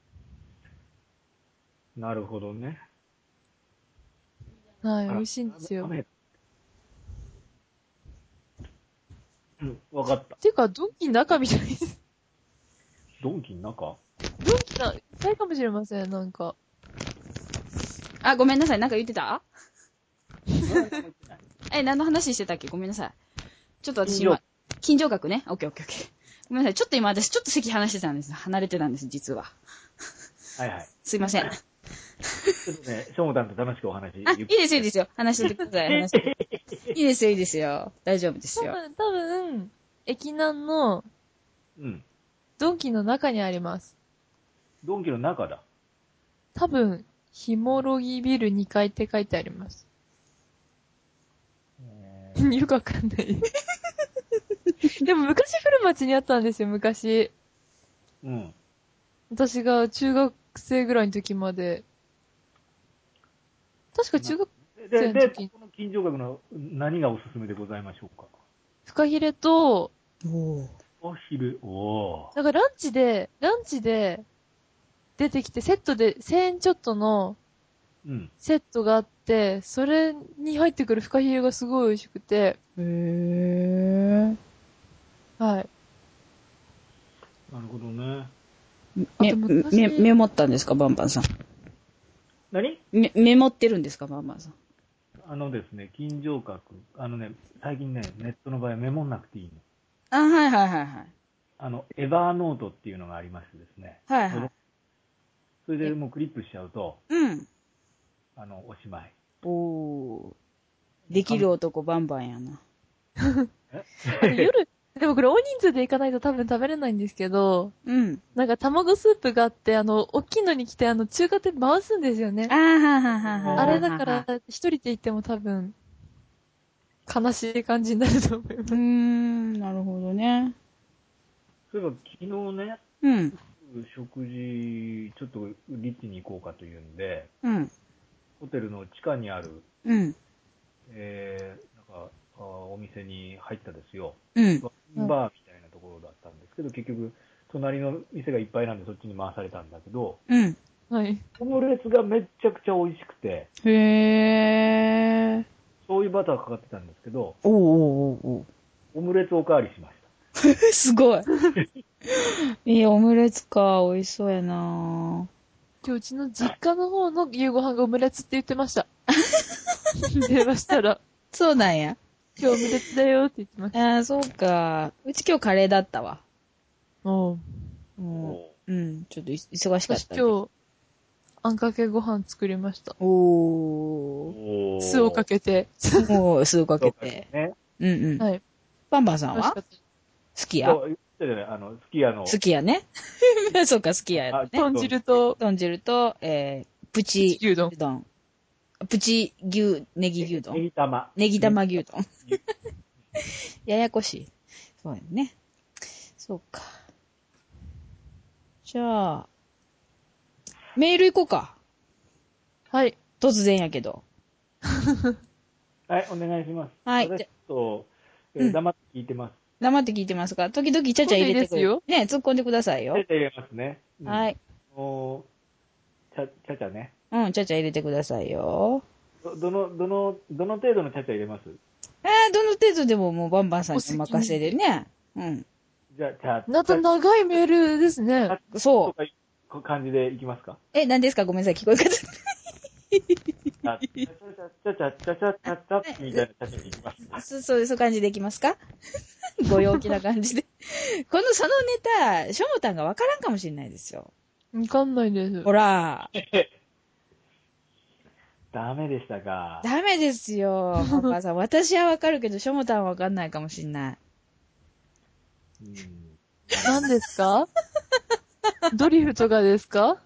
なるほどね。はい、美味しいんですよ。雨うん、わかった。ていうか、ドンキの中みたいです。ドンキの中？ドンキな、いっぱいかもしれません、なんか。あ、ごめんなさい。なんか言ってた？(laughs) え、何の話してたっけ？ごめんなさい。ちょっと私今、近所学ね。オッケーオッケーオッケー。ごめんなさい。ちょっと今私ちょっと席離してたんです。離れてたんです、実は。はいはい。(laughs) すいません。あ、ちょっとね、ショーモタンと楽しくお話。いいですよ、いいですよ。話しててください。話してて (laughs) いいですよ、いいですよ。大丈夫ですよ。多分、多分、駅南のうん。ドンキの中にあります。ドンキの中だ。多分、ヒモロギビル2階って書いてあります。よくわかんない。(laughs) でも昔古町にあったんですよ、昔。うん。私が中学生ぐらいの時まで。確か中学、で、で、そういう時この近所学の何がおすすめでございましょうか？フカヒレと、おお昼、おー。なんかランチで、ランチで出てきて、セットで1000円ちょっとのうん。セットがあって、それに入ってくるフカヒレがすごい美味しくて、へー。はい。なるほどね。め、あと昔め、メモったんですか、バンバンさん。何？め、メモってるんですか、バンバンさん？あのですね、近所学。あのね、最近ね、ネットの場合メモんなくていいの。あ、はいはいはいはい。あの、エバーノートっていうのがありましてですね。はいはい。それでもうクリップしちゃうと、うん。あの、おしまい。おー。できる男バンバンやな。(laughs) 夜、(laughs) でもこれ大人数で行かないと多分食べれないんですけど、うん。なんか卵スープがあって、あの、大きいのに来て、あの、中華店回すんですよねあ。ーはははは。あれだから、一人で行っても多分、悲しい感じになると思いますうー。ん、なるほどね。そういえば昨日ね、うん。食事、ちょっとリッチに行こうかというんで、うん。ホテルの地下にある、うん。えー、なんか、お店に入ったですよ。うん。バーみたいなところだったんですけど、結局、隣の店がいっぱいなんでそっちに回されたんだけど、うん。はい。オムレツがめっちゃくちゃ美味しくて、へー。醤油バターかかってたんですけど、おーおーおーおオムレツおかわりしましー (laughs) すごい。(laughs) いや、オムレツか。美味しそうやな今日うちの実家の方の夕ご飯がオムレツって言ってました。(laughs) 電話したら、そうなんや。今日オムレツだよって言ってました。ああ、そうか。うち今日カレーだったわ。おうん。おうん。ちょっとい忙しかった。私今日、あんかけご飯作りました。おー。ー酢をかけて。もう、酢をかけて。ね。うんうん。はい。バンバンさんは？好きや？あの、好きやの。好きやね。(laughs) そうか、好きやあね。豚汁と、豚汁と、えー、プチ牛丼。丼。プチ牛、ネギ牛ネ丼。ギ玉。ネギ玉牛丼。(laughs) ややこしい。そうやね。そうか。じゃあ、メール行こうか。はい。突然やけど。はい、お願いします。はい私と、えうんー黙って聞いてます。黙って聞いてますか？時々ちゃちゃ入れてくそうでる。ね、突っ込んでくださいよちゃ。ちゃ入れますね。うんはい。おちゃ、ちゃちゃね。うん、ちゃちゃ入れてくださいよ。ど、どの、どの、どの程度のちゃちゃ入れます？えー、どの程度でももうバンバンさんにお任せでね。うん。じゃあ、ちゃ、また長いメールですね。そう。う感じでいきますか？え、何ですか？ごめんなさい、聞こえ方。あちゃちゃちゃちゃちゃちゃちゃちゃみたいなちゃちゃでいきます。そそういう感じでいきますかご陽気な感じで。この、そのネタ、しょもたんがわからんかもしれないですよ。わかんないです。ほら、ダメでしたか。ダメですよ、パパさん。(laughs) 私はわかるけど、しょもたんはわかんないかもしれない。うん何ですか？(laughs) ドリフとかですか？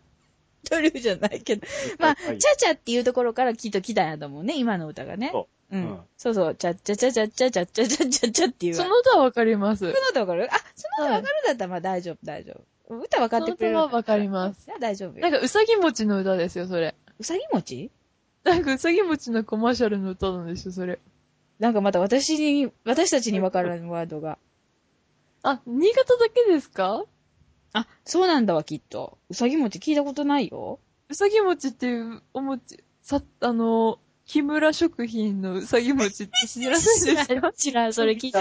ト流じゃないけど。まあ、はいチャチャっていうところからきっと来たんやと思うね、今の歌がね。。そうん。うんそうそう、チャッチャチャチャチャチャチャチャチャチャっていう。その歌はわかります。その歌わかる？あ、その歌わかるんだったらまあ大丈夫、大丈夫。歌わかってくれる。その歌はわかります。じゃあ大丈夫よ。なんか、うさぎ餅の歌ですよ、それ。うさぎ餅？なんか、うさぎ餅のコマーシャルの歌なんですよ、それ。なんかまた私に、私たちにわからんワードが。あ、新潟だけですか？あ、そうなんだわ、きっと。うさぎ餅聞いたことないよ。うさぎ餅っていうお餅、さ、あの、木村食品のうさぎ餅って知らないですか？(laughs) 知らん、それ聞いた。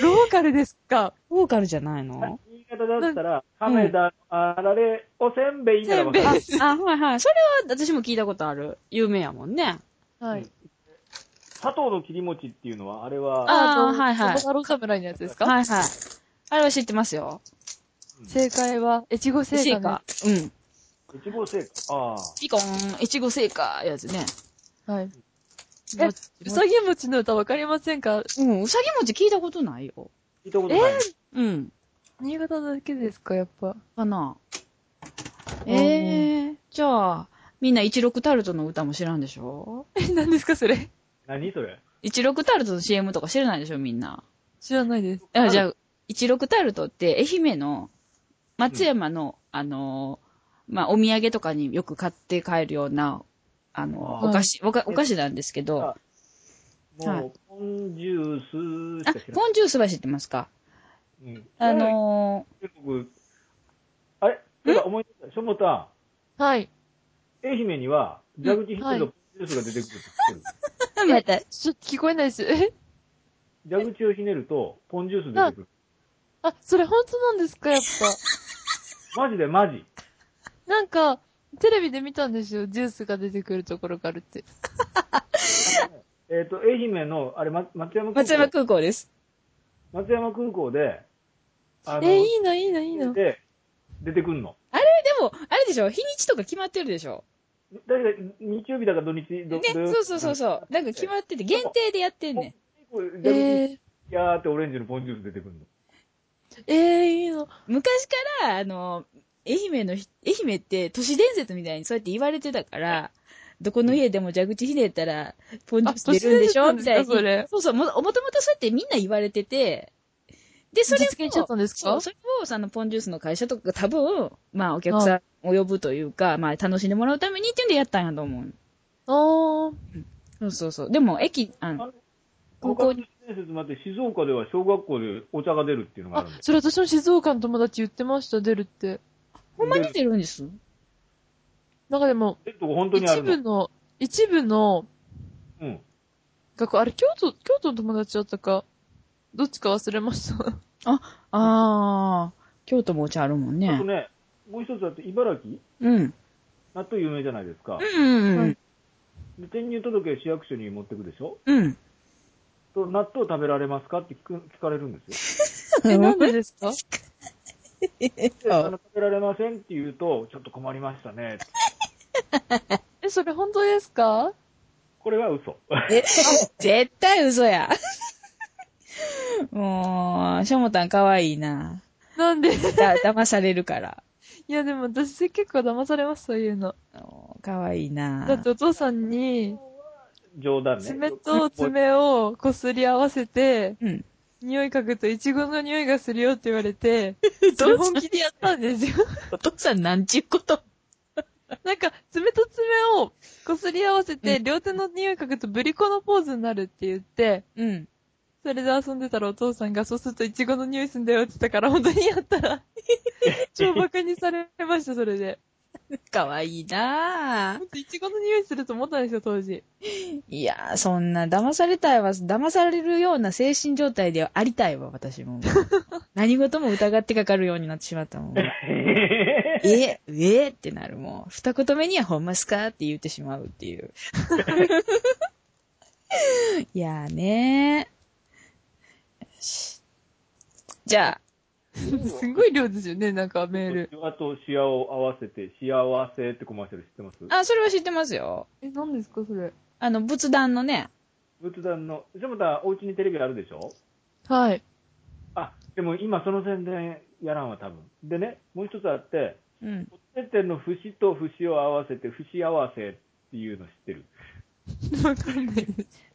ローカルですか？ボーカルじゃないの？新潟だったら、亀田あられ、おせんべいならわかる。あ、はいはい。それは私も聞いたことある。有名やもんね。はい。砂糖の切り餅っていうのは、あれは、あーのはいはい桃太郎侍のやつですか？はいはい。あれは知ってますよ。正解は、越後製菓。うん。越後製菓。ああ。ピコーン、越後製菓やつね。はい。え、うさぎ餅の歌わかりませんか？うん、うさぎ餅聞いたことないよ。聞いたことない。うん。新潟だけですか、やっぱ。かな。えー、じゃあ、みんな16タルトの歌も知らんでしょ？(laughs) え、何ですか、それ。何それ ?16 タルトの CM とか知らないでしょみんな？知らないです。あじゃあ、16タルトって愛媛の松山の、あのー、まあ、お土産とかによく買って帰るような、あの、あーお菓子、おかお菓子なんですけど、もう、ポンジュースしあ。ポンジュースは知ってますか？うんあの僕、あれ？てか思い出した。しょもたはい。ん、愛媛には、蛇口ひねるとポンジュースが出てくるって知 (laughs) ってる。ちょっと聞こえないです。え (laughs) 蛇口をひねると、ポンジュース出てくる。あ、それ本当なんですか、やっぱ。(laughs) マジでマジ。なんか、テレビで見たんですよ。ジュースが出てくるところがあるって。えっ、と、愛媛の、あれ、ま松山空港？松山空港です。松山空港で、あえ、いいな、いいな、いいな。で、出てくんの。あれでも、あれでしょ？日にちとか決まってるでしょ？だいたい日曜日だか土日、どね、土曜日そうそうそうそう。なんか決まってて、限定でやってんねん。えー、やーってオレンジのポンジュース出てくるの。えー、いいの。昔から、あの、愛媛のひ、愛媛って都市伝説みたいにそうやって言われてたから、どこの家でも蛇口ひねったら、ポンジュース出るんでしょ？みたいなそうそうも、もともとそうやってみんな言われてて、で、それを、実現しちゃったんですかそう、それを、その、ポンジュースの会社とかが多分、まあ、お客さんを呼ぶというか、まあ、楽しんでもらうためにっていうんでやったんやと思う。あー。そうそうそう。でも、駅、あの、ここに伝説もあって、静岡では小学校でお茶が出るっていうのがああるんで、す。それ私の静岡の友達言ってました、出るって。ほんまに出るんです？なんかでも、えっと、本当にあ一るの？部の、一部のうん。学校、あれ、京都、京都の友達だったか、どっちか忘れました。(laughs) ああ、京都もお茶あるもんね。あとね、もう一つあって、茨城？うん。納豆有名じゃないですか。うんうんで転入届市役所に持ってくでしょ？うん。と、納豆食べられますか？って聞く聞かれるんですよ。(laughs) え、なんでですか？であの食べられませんって言うと、ちょっと困りましたね。(laughs) え、それ本当ですか？これは嘘。え、絶対嘘や。もう、しょもたんかわいいな。なんで？だ、騙されるから。(laughs) いや、でも私結構騙されます、そういうの。おかわいいな。だってお父さんに、冗談ね。爪と爪をこすり合わせて、うん。匂い嗅ぐとイチゴの匂いがするよって言われて、それ本気でやったんですよ。(laughs) お父さんなんちゅうこと？(laughs) なんか、爪と爪をこすり合わせて、両手の匂い嗅ぐとブリコのポーズになるって言って、うん。それで遊んでたらお父さんが、そうするとイチゴの匂いすんだよって言ったから、本当にやったら、(laughs) 超馬鹿にされました、それで。かわいいなほんとイチゴの匂いすると思ったんですよ、当時。いやー、そんな、騙されたいわ、騙されるような精神状態ではありたいわ、私も。(laughs) 何事も疑ってかかるようになってしまったもん。え、えってなるもん。二言目にはほんますかって言ってしまうっていう。(laughs) いやーねー。よし。じゃあ、すごい量ですよね、なんかメール。あと、シワを合わせて、幸せってコマーシャル知ってます？あ、それは知ってますよ。え、何ですか、それ？あの、仏壇のね。仏壇の、じゃあまたお家にテレビあるでしょ？はい。あ、でも今その宣伝やらんわ、多分。でね、もう一つあって、うん。てての節と節を合わせて、節合わせっていうの知ってる？(laughs) わかんない。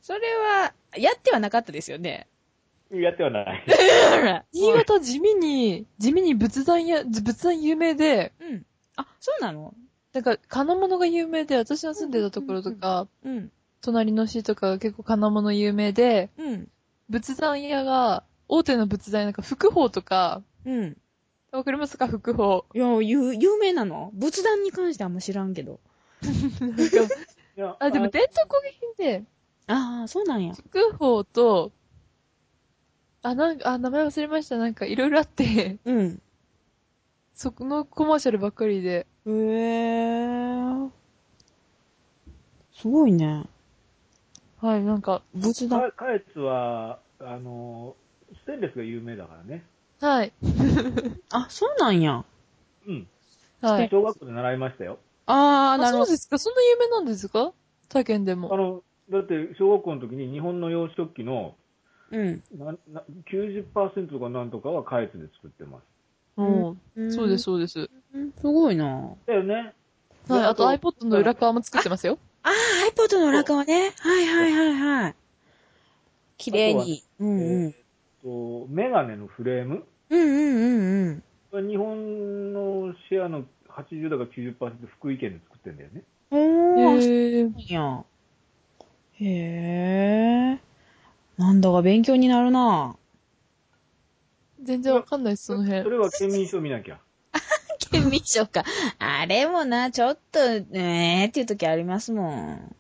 それは、やってはなかったですよね。やってはない。(laughs) 新潟地味に、地味に仏壇や、仏壇有名で、うん。あ、そうなの？なんか金物が有名で、私の住んでたところとか、うん。隣の市とかが結構金物有名で、うん。仏壇屋が、大手の仏壇屋なんか福宝とか、うん。わかりますか？福宝。いや、有、有名なの？仏壇に関してあんま知らんけど。(laughs) あ、でも伝統工芸品で、ああ、そうなんや。福宝と、あ、なんか、あ、名前忘れました。なんかいろいろあって、うん。そこのコマーシャルばっかりで、へえ。すごいね。はい、なんか、仏壇。かカエツは、あの、ステンレスが有名だからね。はい、(laughs) あ、そうなんや。うん。はい。小学校で習いましたよ。ああ、あ、なるほど。そうですかそんな有名なんですか？他県でも。あの、だって小学校の時に日本の洋食器のうん。なな90%とかなんとかはカエツで作ってます。うん。うんそうです、。そうです。うんすごいな。だよね。はい、であと iPod の裏側も作ってますよ。ああ、iPod の裏側ね。はいはいはいはい。綺麗に。うんうん。えーっと、メガネのフレームうんうんうんうん。日本のシェアの80だか90%福井県で作ってんだよね。おー、へー。へえ。なんだか勉強になるな。全然わかんないです、そのそ辺。れは県民賞見なきゃ。(laughs) 県民賞か。あれもな、ちょっと、ねーっていう時ありますもん。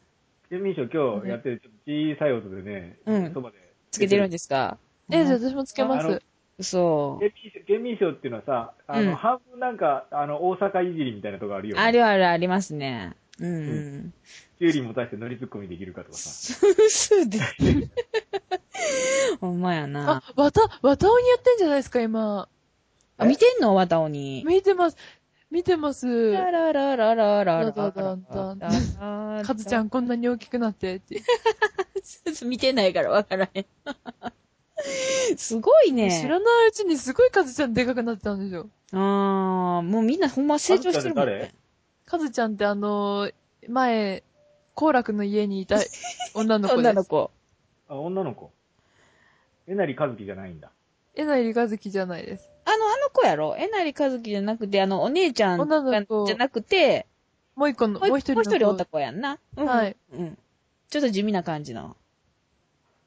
県民賞今日やってる、ちょっと小さい音でね、うんそばで。つけてるんですか？え、じゃあ私もつけます。嘘。県民賞県民賞っていうのはさ、あの、うん半分なんか、あの、大阪いじりみたいなとこあるよ、ね。あるあるありますね。うん。うん。キュウリも出して乗りツッコミできるかとかさ。そうです。ほん。まやなあ。、わた、わたおにやってん。じゃないですか、今。あ、見てん。のわたおに。見てます。見てます。ラララララララだだだだラカズちゃん。こん。なに大きくなってって。見てないからわからへん。すごいね。知らないうちにすごいカズちゃん。でかくなってたん。ですよ。あー、もうみん。なほん。ま成長してるもん。ね。誰カズちゃんってあのー、前、コーラクの家にいた (laughs) 女の子です。女の子。あ、女の子。えなりかずきじゃないんだ。えなりかずきじゃないです。あの、あの子やろ？えなりかずきじゃなくて、あの、お姉ちゃん女の子じゃなくて、もう一個の、もうもう一人の子。もう一人おった子やんな。うんはい。うん。ちょっと地味な感じの。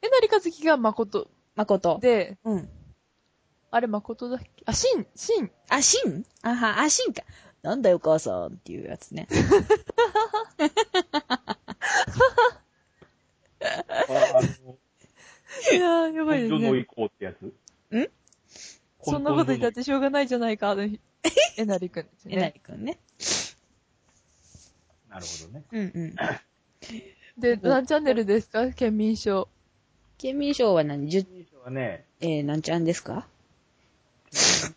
えなりかずきが誠誠。で、うん。あれ誠だっけ？あ、しん、しん。あ、しん？あは、あ、しんか。なんだよ、母さんっていうやつね。あ、あの、いやー、やばいですね。行こうってやつ？ん？そんなこと言ったってしょうがないじゃないか、あの日。(laughs) えなりくんですえなね。りくんね。なるほどね。うんうん。で、何チャンネルですか？県民賞。県民賞は何 ?10、県民賞はね、えー、何ちゃんですか？県民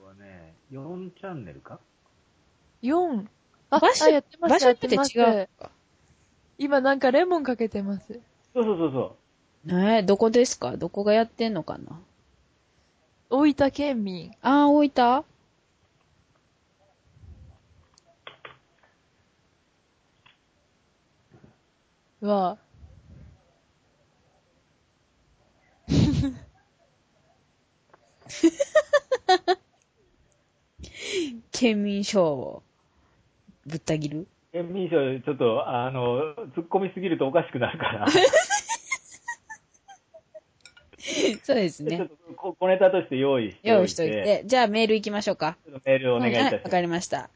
賞はね、4チャンネルか？4? あ、場所あ、やってます、場所によって。違うか。今なんかレモンかけてます。そうそうそうそう。えー、どこですか？どこがやってんのかな？大分県民。あー、大分？は、(laughs) 県民賞をぶった切る？県民賞、ちょっと、あの、突っ込みすぎるとおかしくなるから。(laughs) そうですちょっね。と小小ネタとして用意しておいて。用意しといて。じゃあメール行きましょうか。ちょっとメールをお願いいたしはい、わ。かりました。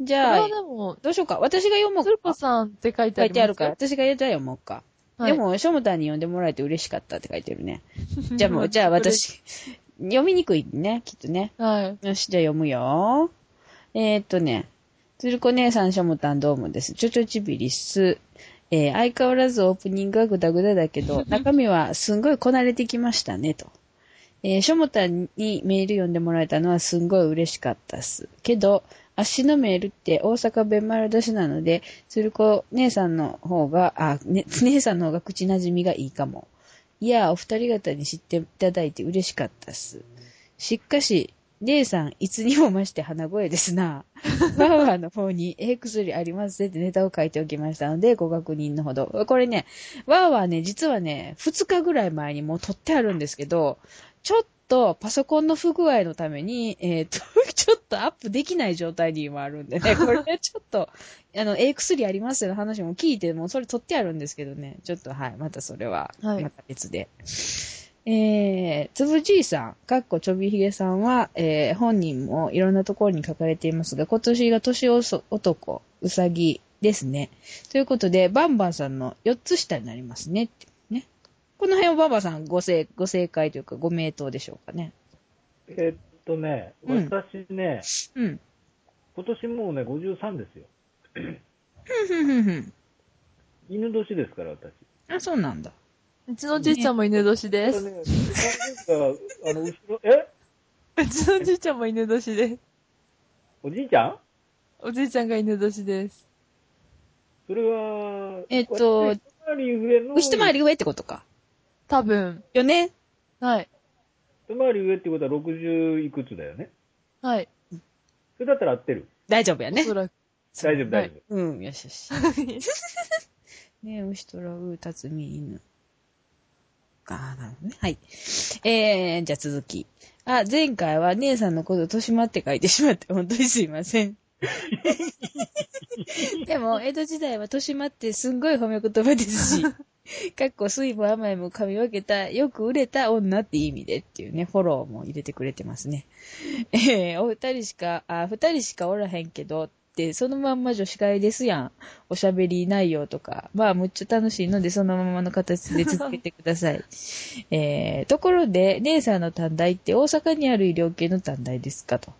じこれゃあは、でも、どうしようか。私が読もう鶴子か。さんって書いて書ありますいてあるから、。私がやったら読もうか。はいでも、ショムタンに読んでもらえて嬉しかったって書いてるね。(laughs) じゃあもう、じゃあ私、読みにくいね、きっとね。はい。よし、じゃあ読むよ。えー、っとね、つるこ姉さん、しょもたんどうもです。ちょちょちびりっす。えー、相変わらずオープニングはぐだぐだだけど、(laughs) 中身はすんごいこなれてきましたね、と。えー、しょもたんにメール読んでもらえたのはすんごい嬉しかったっす。けど、足のメールって大阪弁丸出しなので、つるこ姉さんの方が、あ、ね、姉さんの方が口馴染みがいいかも。いや、お二人方に知っていただいて嬉しかったっす。しかし、姉さん、いつにも増して鼻声ですな。(laughs) ワーワーの方に、ええ薬ありますってネタを書いておきましたので、ご確認のほど。これね、ワーワーね、実はね、2日ぐらい前にもう撮ってあるんですけど、ちょっとパソコンの不具合のために、えっ、と、(laughs) ちょっとアップできない状態に今あるんでね、(laughs) これね、ちょっと、あの、ええ薬ありますよの話も聞いて、もうそれ撮ってあるんですけどね、ちょっとはい、またそれは、はいまた別で。えー、つぶじいさん、かっこちょびひげさんは、えー、本人もいろんなところに書かれていますが、今年が年男、うさぎですね。ということで、バンバンさんの4つ下になりますね。ってねこの辺をバンバンさんご正ご正解というかご名答でしょうかね。えっとね、うん私ね、うん。今年もうね、53ですよ。ふんふんふんふん。犬年ですから、私。あ、そうなんだ。うちのじいちゃんも犬年です。これね、あの、後ろ、え？うちのじいちゃんも犬年です。おじいちゃん？おじいちゃんが犬年です。それは、えっと私一回り上の、一回り上ってことか。多分。よね？はい。一回り上ってことは60いくつだよね？はい。それだったら合ってる？大丈夫やねお。そらく。大丈夫、大丈夫。うん、よしよし。(laughs) ねえ、牛とらう、たつみ、犬。ああ、なるほどね。はい。えー、じゃあ続き。あ、前回は姉さんのこと、豊島って書いてしまって、本当にすいません。(laughs) でも、江戸時代は豊島ってすんごい褒め言葉ですし、(laughs) かっこ水分甘いも噛み分けた、よく売れた女って意味でっていうね、フォローも入れてくれてますね。えー、お二人しか、あ、二人しかおらへんけど、そのまんま女子会ですやん。おしゃべり内容とか。まあ、むっちゃ楽しいので、そのままの形で続けてください。(laughs) えー、ところで、姉さんの短大って大阪にある医療系の短大ですかと。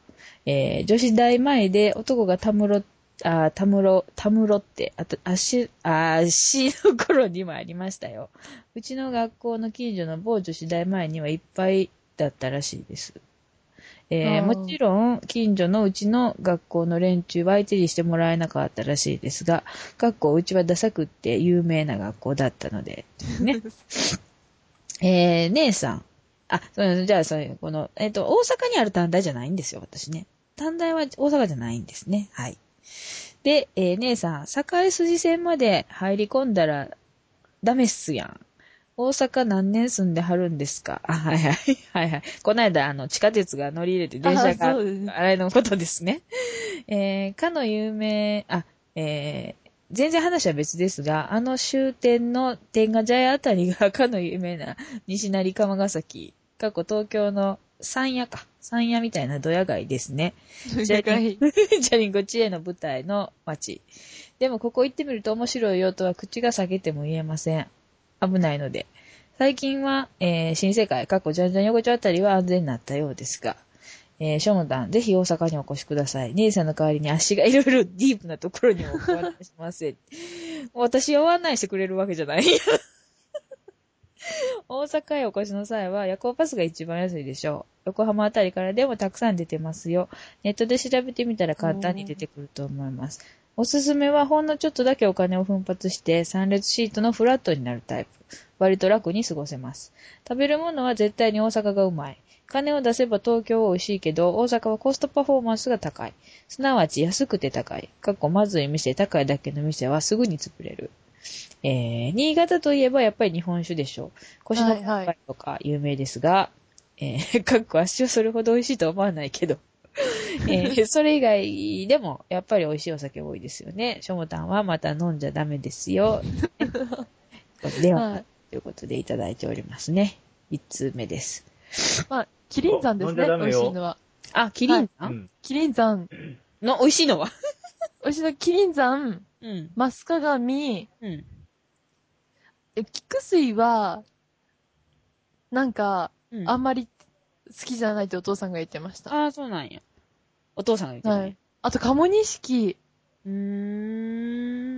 えー、女子大前で男がたむろ、あ、たむろ、たむろって、あと、足、あー、足の頃にもありましたよ。うちの学校の近所の某女子大前にはいっぱいだったらしいです。えーもちろん、近所のうちの学校の連中は相手にしてもらえなかったらしいですが、学校うちはダサくって有名な学校だったので、ね。(laughs) えー、姉さん。あ、そうじゃあ、そういう、この、えっ、と、大阪にある短大じゃないんですよ、私ね。短大は大阪じゃないんですね。はい。で、えー姉さん、堺筋線まで入り込んだらダメっすやん。大阪何年住んではるんですか？(laughs) あ、はいはい。はいはい。この間、あの、地下鉄が乗り入れて電車あが、そうですあれのことですね。(laughs) えー、かの有名、あ、えー、全然話は別ですが、あの終点の天下茶屋あたりがかの有名な西成釜ヶ崎、過去東京の山屋か。山屋みたいなドヤ街ですね。(laughs) じゃがい。ジャリンコ知恵の舞台の街。でもここ行ってみると面白いよとは口が裂けても言えません。危ないので。最近は、えー新世界、過去ジャンジャン横丁あたりは安全になったようですが、えー、ショモダン、ぜひ大阪にお越しください。姉さんの代わりに足がいろいろ (laughs) ディープなところにもご案内します。(laughs) 私を案内してくれるわけじゃない。(laughs) 大阪へお越しの際は夜行パスが一番安いでしょう。横浜あたりからでもたくさん出てますよ。ネットで調べてみたら簡単に出てくると思います。おすすめはほんのちょっとだけお金を奮発して3列シートのフラットになるタイプ。割と楽に過ごせます。食べるものは絶対に大阪がうまい。金を出せば東京は美味しいけど、大阪はコストパフォーマンスが高い。すなわち安くて高い。かっこまずい店、高いだけの店はすぐに潰れる。えー、新潟といえばやっぱり日本酒でしょう。腰のはいはい乾杯とか有名ですが、えー、(laughs) かっこ足はそれほど美味しいとは思わないけど。(laughs) えーそれ以外でも、やっぱり美味しいお酒多いですよね。しょもたんはまた飲んじゃダメですよ。(laughs) では、はい。ということでいただいておりますね。一通目です。まあ、キリン山ですね。美味しいのは。あ、キリンさ、うんん。キリン山。の、美味しいのは？(laughs) 美味しいのはキリン山、うん。マスカガミ、うん。え、菊水は、なんか、うん、あんまり好きじゃないってお父さんが言ってました。あーそうなんや。お父さんが言ってたね。はい。あと、カモニシキうー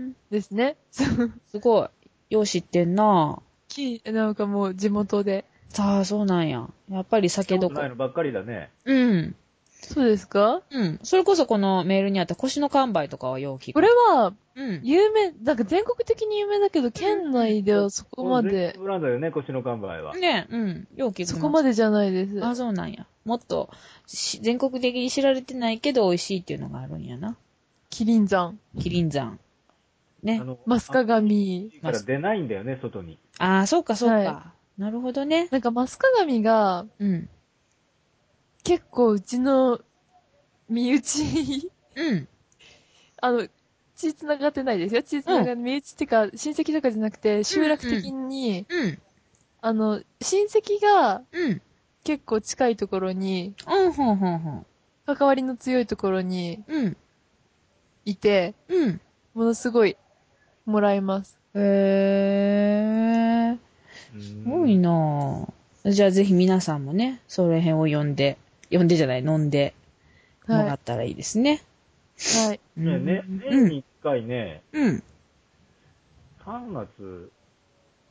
ん。ですね。(laughs) すごい。よう知ってんなき、なんかもう地元で。さあ、そうなんや。やっぱり酒どこ？ない。のばっかりだね。うん。そうですか？うん。それこそこのメールにあった腰の完売とかはよう聞く。これは、うん。有名、なんか全国的に有名だけど、県内ではそこまで、ブランドよね、腰の看板は。ねうん。よう聞く。そこまでじゃないです。あ、そうなんや。もっとし全国的に知られてないけど美味しいっていうのがあるんやな。キリン山。キリン山。ねマスカガミ。あから出ないんだよね、外に。ああ、そうかそうか。はなるほどね。なんかマスカガミがうん。結構うちの身内、うん。あの、血繋がってないですよ。血繋がって、身内ってか、親戚とかじゃなくて、集落的に、うん。あの、親戚がうん。結構近いところに、うん、ほんほんほん。関わりの強いところにうん。いて、うん。ものすごいもらえます。へー。すごいなぁ。じゃあぜひ皆さんもね、それ辺を読んで、読んでじゃない、飲んでもらはったらいいですね。い。はい。ね、ね、うん年に一回ね、うん。3月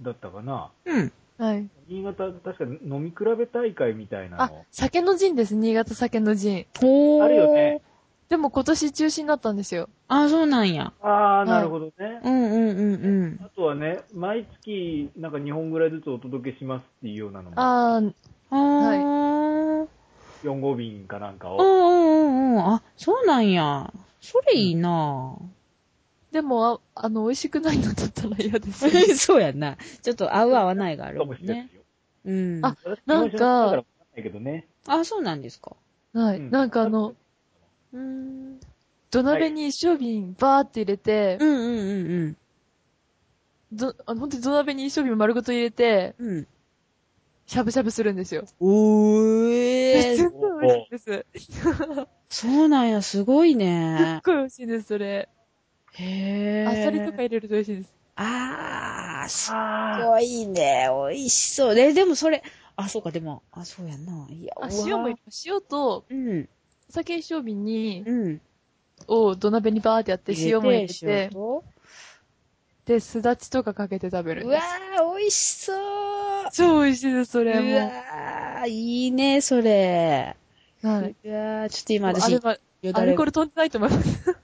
だったかな。うん。はい。新潟、確か飲み比べ大会みたいなあの。、酒の陣です。新潟酒の陣。ほー。あるよね。でも今年中止になったんですよ。あ、そうなんや。ああ、なるほどね。うんうんうんうん。あとはね、毎月なんか2本ぐらいずつお届けしますっていうようなのも、あー、あー。4号瓶かなんかを。うんうんうんうん。あ、そうなんや。それいいなでも、ああの、美味しくないのだったら嫌です。ぁ。(laughs) そうやんな。ちょっと合う合わないがあるかもしれないで。すよ。うん。あ私なんか日本酒飲んだからわかんないけどね。あ、そうなんですか。はい。うんなんかあの、うーん。土鍋に一升瓶バーって入れてう、んうんうんどあの本当に土鍋に一升瓶丸ごと入れて、うん。うん。しゃぶしゃぶするんですよ。おーすっごい美味しいです。そうなんや、すごいすっね。ごい美味しいです、それ。へー。あさりとか入れると美味しいです。あー、すあごいね。美味しそう。で、でもそれ、あ、そうか、でも、あ、そうやんな。いや、塩も入れます。塩と、うん。お酒一升瓶に、うん。を土鍋にバーってやって、塩も入れ塩て、とで、すだちとかかけて食べるんうわ。ー、美味しそう。超美味しいです、そうれわも。ー、いいね、それ。はい。いやー、ちょっと今あれ私、は、よだれアルコール飛んでないと思います。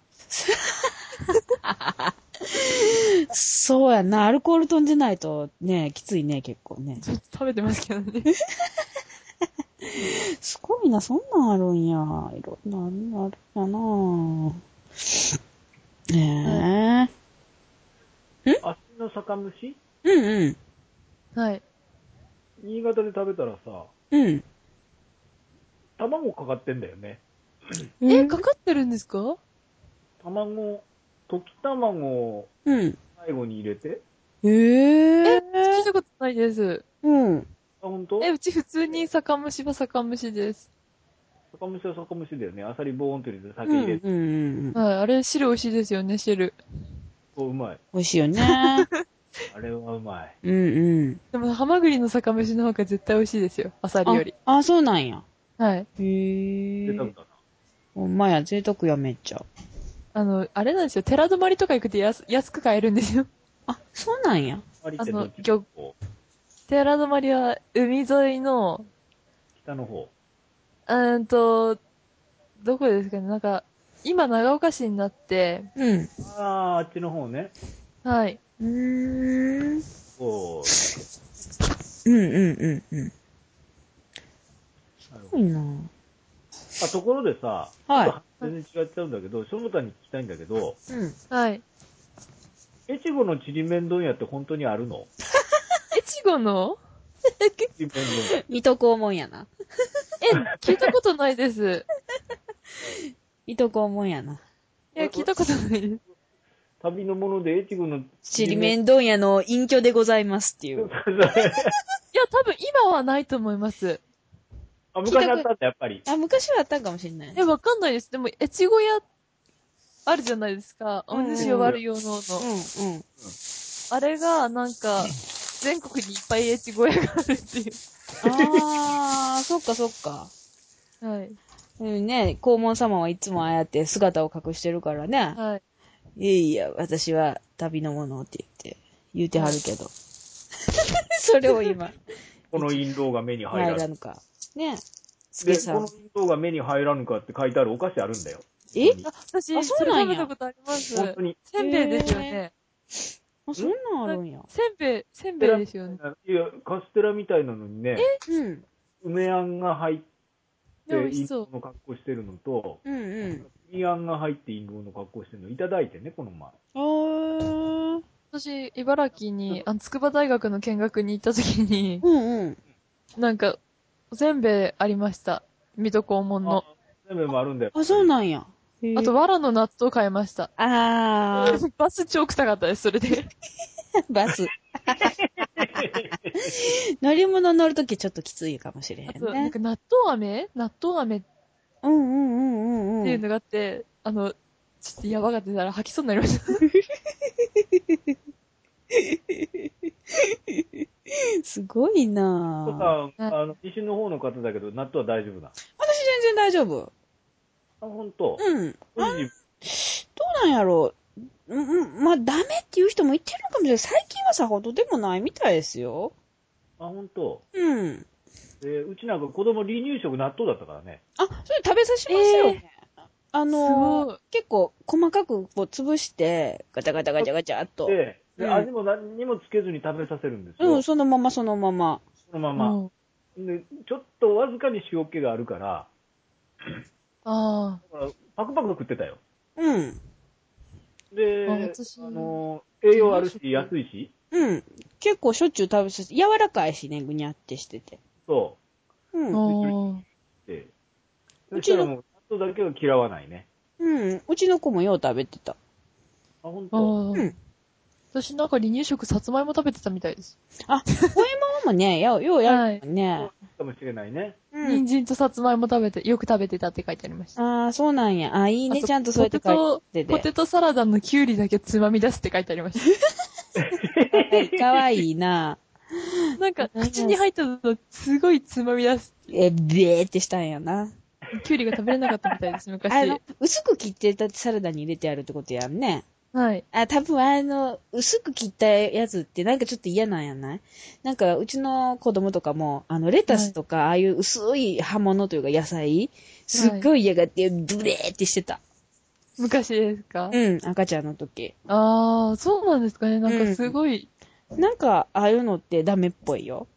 そうやんな、アルコール飛んでないとね、きついね、結構ね。ちょっと食べてますけどね。すごいな、そんなんあるんや。いろんなあるんやなね足の酒蒸し？え。うんうん。はい。新潟で食べたらさ、うん。卵かかってんだよね。え、かかってるんですか？卵、溶き卵をうん。最後に入れて。へえ？え、聞いたことないです。うん。あ、ほんとえ、うち普通に酒蒸しは酒蒸しです。酒蒸しは酒蒸しだよね。アサリボーンと入れてうん酒入れて。うんうん。はい。あれ、汁美味しいですよね、汁。そう、うまい。美味しいよね。(laughs) あれはうまい。うんうん。でも、ハマグリの酒蒸しの方が絶対美味しいですよ。アサリより。あ、あそうなんや。はい。へえ贅沢だな。ほんまや、贅沢や、めっちゃ。あの、あれなんですよ。寺泊まりとか行くと安安く買えるんですよ。あ、そうなんや。あのこう寺泊まりは海沿いの、北の方。うーんと、どこですかねなんか、今長岡市になって、うん。ああ、あっちの方ね。はい。うーん。こうんうんうんうん。なるほどごいなあ、ところでさ、はいちょっと全然違っちゃうんだけど、しょもたに聞きたいんだけど、うん。はい。越後のちりめん問屋って本当にあるの？(laughs) 越後の？ちりめん。(laughs) 水戸黄門やな。え、聞いたことないです。水戸黄門やな。いや、聞いたことないです。旅のもので越後のちりめん問屋の隠居でございますっていう。(laughs) いや、多分今はないと思います。あ、昔あったんだ、やっぱり。あ、昔はあったかもしれない。え、わかんないです。でも、越後屋、あるじゃないですか。おうん主を割る用のの。うんうん。あれが、なんか、全国にいっぱい越後屋があるっていあー、そっかそっか。う。(laughs) はい。うんね、黄門様はいつもああやって姿を隠してるからね。はい。いやいや、私は旅のものって言って、言うてはるけど。(laughs) それを今、この印籠が目に入らぬ。入らぬか。ね。スで、ケさんこの。印籠が目に入らぬかって書いてあるお菓子あるんだよ。え？あ、私、あそそうなんやれ食べたことあります。本当に。せんべいですよね。あ、そんなんあるん？や。せんべい、せんべいですよね。いや、カステラみたいなのにね、うん。梅あんが入って、イン美味しそうゴの格好してるのと、うんうん。ミアンが入ってインゴの格好してるのいただいてね、この前。おー。私、茨城に、あの、筑波大学の見学に行った時に、うんうん。なんか、おせんべいありました。水戸黄門の。あ、全部もあるんだよ。あ、そうなんや。あと、藁の納豆買いました。あー、バス超臭かったです、それで。(laughs) バス。乗り物乗るときちょっときついかもしれへんあと、なんねか。納豆飴？納豆飴っうんうんうんうんうん。ていうのがあって、あの、ちょっとやばかったら吐きそうになりました。(laughs) すごいなとぁ。か、あの、西の方の方だけど、納豆は大丈夫だ。私全然大丈夫。あ、ほんと。うん。どうなんやろう。うん、うん、まあ、ダメっていう人も言ってるのかもしれない。最近はさほどでもないみたいですよ。あ、ほんと。うん。で、うちなんか子供離乳食納豆だったからね。あ、それ食べさせますよね。あすのごい結構細かくこう潰して、ガチャガチャガチャガチャっと。で、でうん味も何にもつけずに食べさせるんですよ。うん、そのままそのまま。そのまま。うんで、ちょっとわずかに塩気があるから、あだからパクパク食ってたよ。うん。で、あの、栄養あるし、安いし、うん。結構しょっちゅう食べさせて、柔らかいしね、ぐにゃってしてて。そううん。で、うちのそしたらもう、納豆だけは嫌わないね。うちの子もよう食べてた。あ、ほんあ。と。うん私なんか離乳食さつまいも食べてたみたいです。あ、こういうものもね、(laughs) よう、ようやるもんね。かもしれないね。うん。人参とさつまいも食べて、よく食べてたって書いてありました。ああ、そうなんや。あいいね。ちゃんとそうやって書いてポテて。トサラダのキュウリだけつまみ出すって書いてありまし (laughs) かわいいな。た。なんか、口に入ったのすごいつまみ出す。え、べーってしたんやな。キュウリが食べれなかったみたいです、あ昔の。、薄く切ってたサラダに入れてあるってことやんね。はい。あ、多分あの、薄く切ったやつってなんかちょっと嫌なんやない？なんか、うちの子供とかも、あの、レタスとか、ああいう薄い葉物というか野菜、すっごい嫌がって、ブレーってしてた。昔ですか？うん、赤ちゃんの時。あー、そうなんですかね。なんかすごい、なんか、ああいうのってダメっぽいよ。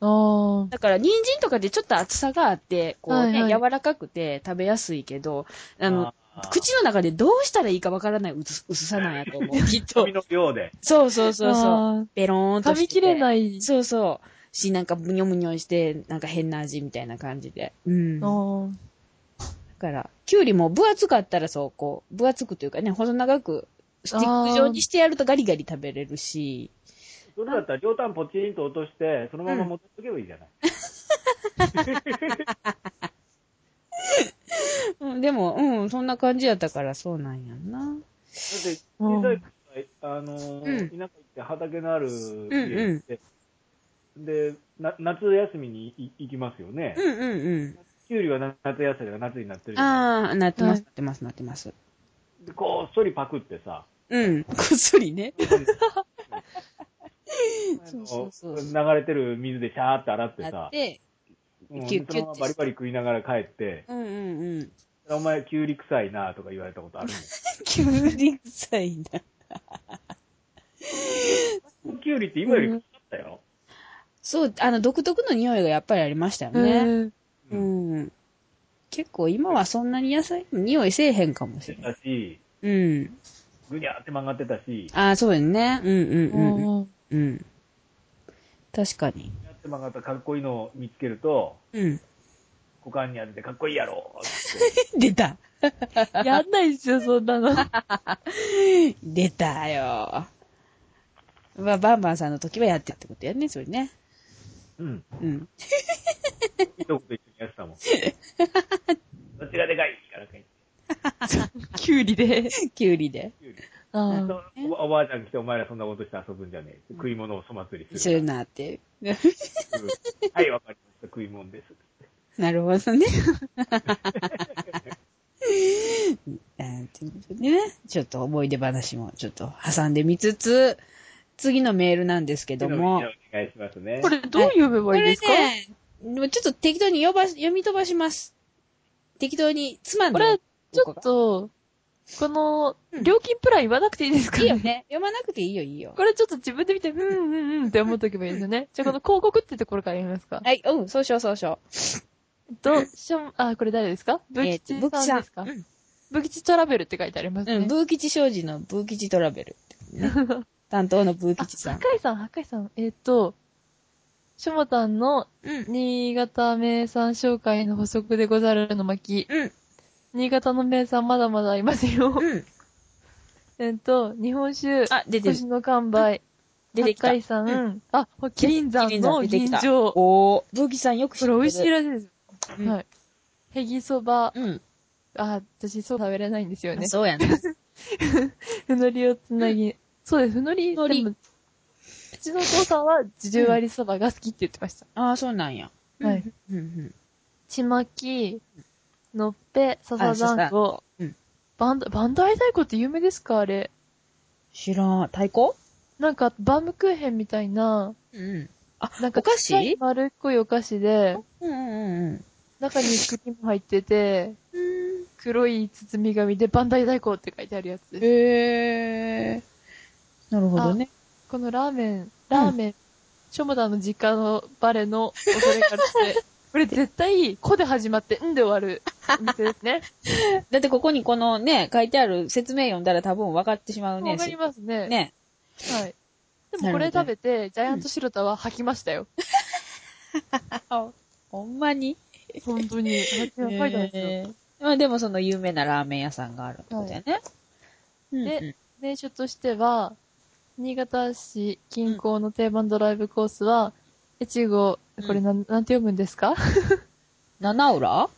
あー。だから、人参とかでちょっと厚さがあって、こうね、はいはい柔らかくて食べやすいけど、あの、あー口の中でどうしたらいいかわからない薄薄さなんやと思う。(laughs) きっと紙。の量で。そうそうそうそう。あペローンとして噛み切れない。そうそう。し、なんかむにょむにょして、なんか変な味みたいな感じで。うん。だ。から、きゅうりも分厚かったらそう、こう、分厚くというかね、細長く、スティック状にしてやるとガリガリ食べれるし。それだったら両端ポチンと落として、そのまま持っておけばいいじゃない。うん、でも、うん、そんな感じやったからそうなんやんな。だって、小さい頃あのーうん田舎行って畑のあるうん家行って、で、な夏休みにい行きますよね。うんうんうん。きゅうりはな夏野菜が夏になってるああ、なってます、はいなってます、なってます。でこっそりパクってさ、うん、こっそりね。あそうの (laughs) そうそう流れてる水でシャーって洗ってさうんキュッキュッそのままバリバリ食いながら帰って、うんうんうん。お前きゅうり臭いなとか言われたことあるきゅうり臭いな。もん。きゅうりって今より臭かったよ。そう、あの、独特の匂いがやっぱりありましたよえね。ーうん。結構今はそんなに野菜の匂いせえへんかもしれない。だし、うん。ぐにゃーって曲がってたし、ああ、そうやね。うんうんうん。うん。確かに。ぐにゃーって曲がったかっこいいのを見つけると、うん。股間にあってかっこいいやろって。(laughs) 出た。(laughs) やんないですよ、そんなの。(laughs) 出たよ。まあ、バンバンさんの時はやってるってことやね、それね。うん。うん。いとこと一緒にやってたもん。どっちがでかい？からかい。キュウリで。きゅうりで。きゅうりあーそうおおばあちゃん来てお前らそんなことして遊ぶんじゃねえ。食い物を粗末にする。するなって。うんはい、わかりました。食い物です。なるほどね。なんね、ちょっと思い出話もちょっと挟んでみつつ、次のメールなんですけども、お願いしますね。これどう読めこればいいですか、ね、もうちょっと適当に読ばし読み飛ばします。適当につまんで。これ、ちょっと、この、料金プラン言わなくていいですか？いいよね。読まなくていいよ、いいよ。これちょっと自分で見て、うんうんうんって思っとけばいいですよね。じゃあこの広告ってところから読みますか。はい、うん、そうしよう、そうしよえっと、しょん、あ、これ誰ですか？ブキチさんですか？うんブキチトラベルって書いてありますね。うん、ブー吉商事のブー吉トラベルね。(laughs) 担当のブーあ、吉さん。赤井さん、赤井さん。えっと、しょもたんのうん。新潟名産紹介の補足でござるの巻。うん。新潟の名産まだまだありますよ。うん。えっと、日本酒、あ、出てる星。の完売、出てきた。八海山、うあ、キリン山の銀醸。おー、ブー吉さんよく知ってる。これ美味しいらしいですよ。うんはい。ヘギそば、うん。あ、私そう食べれないんですよね。そうやな。(laughs) ふのりをつなぎ、そうです、ふのり、ふのりでもうちのお父さんは、十割そばが好きって言ってました。ああ、そうなんや。はい。うんうん。ちまき、のっぺ、笹団子、うん。バンダ、バンダイ太鼓って有名ですか？あれ。知らん。太鼓？なんか、バームクーヘンみたいな、うん。あ、なんかお菓子？丸っこいお菓子で、うんうんうん中に栗も入ってて、うん。黒い包み紙でバンダイ太鼓って書いてあるやつです。へー。なるほどね。このラーメン、ラーメン、ショモダの実家のバレの恐れがあって、(laughs) これ絶対、子で始まって、んで終わるお店ですね。だってここにこのね、書いてある説明読んだら多分分かってしまうね。わかりますね。ね。はい。でもこれ食べて、ジャイアントシロタは吐きましたよ。(laughs) ほんまに？本当に。吐いてたんですよ。えーまあでもその有名なラーメン屋さんがあるってことだよね。うんうんで、名所としては、新潟市近郊の定番ドライブコースは、越後、これなん、なんて読むんですか？七浦？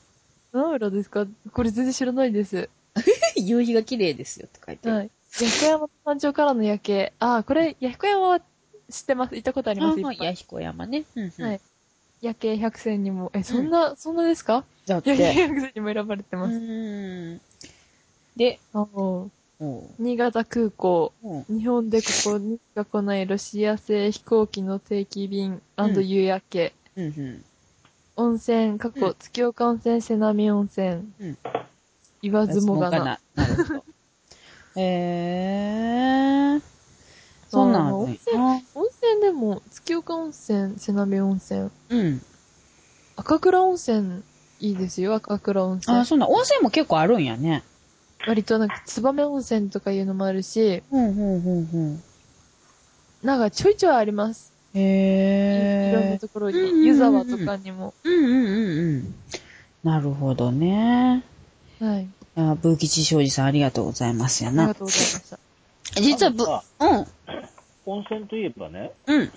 何浦ですか？これ全然知らないです。(laughs) 夕日が綺麗ですよって書いてある。はい。八子山の山頂からの夜景。あー、これ、八子山は知ってます？行ったことあります、いっぱい。ああ、弥彦山ね。うんうんはい。夜景百選にも、え、そんな、そんなですか？夜景て。百選にも選ばれてうます。ーん。で、あの新潟空港。日本でここにしか来ないロシア製飛行機の定期便うん夕焼け。うんうん。温泉、過去、うん月岡温泉、瀬波温泉。うん言わずもがな。なるほど。へー。そんなんあるんやな温泉でも、月岡温泉、瀬波温泉。うん。赤倉温泉、いいですよ、赤倉温泉あ、。そんな、温泉も結構あるんやね。割となんか、燕温泉とかいうのもあるし、うん、うん、うん、うん。なんかちょいちょいあります。いいろん。なところうんうんうんに。湯沢とかにも。うん、うん、うん、うん。なるほどね。はい。あ、ブー吉商事さんありがとうございますやなありが。とうございました。実はブ、あうん、温泉といえばね、うん。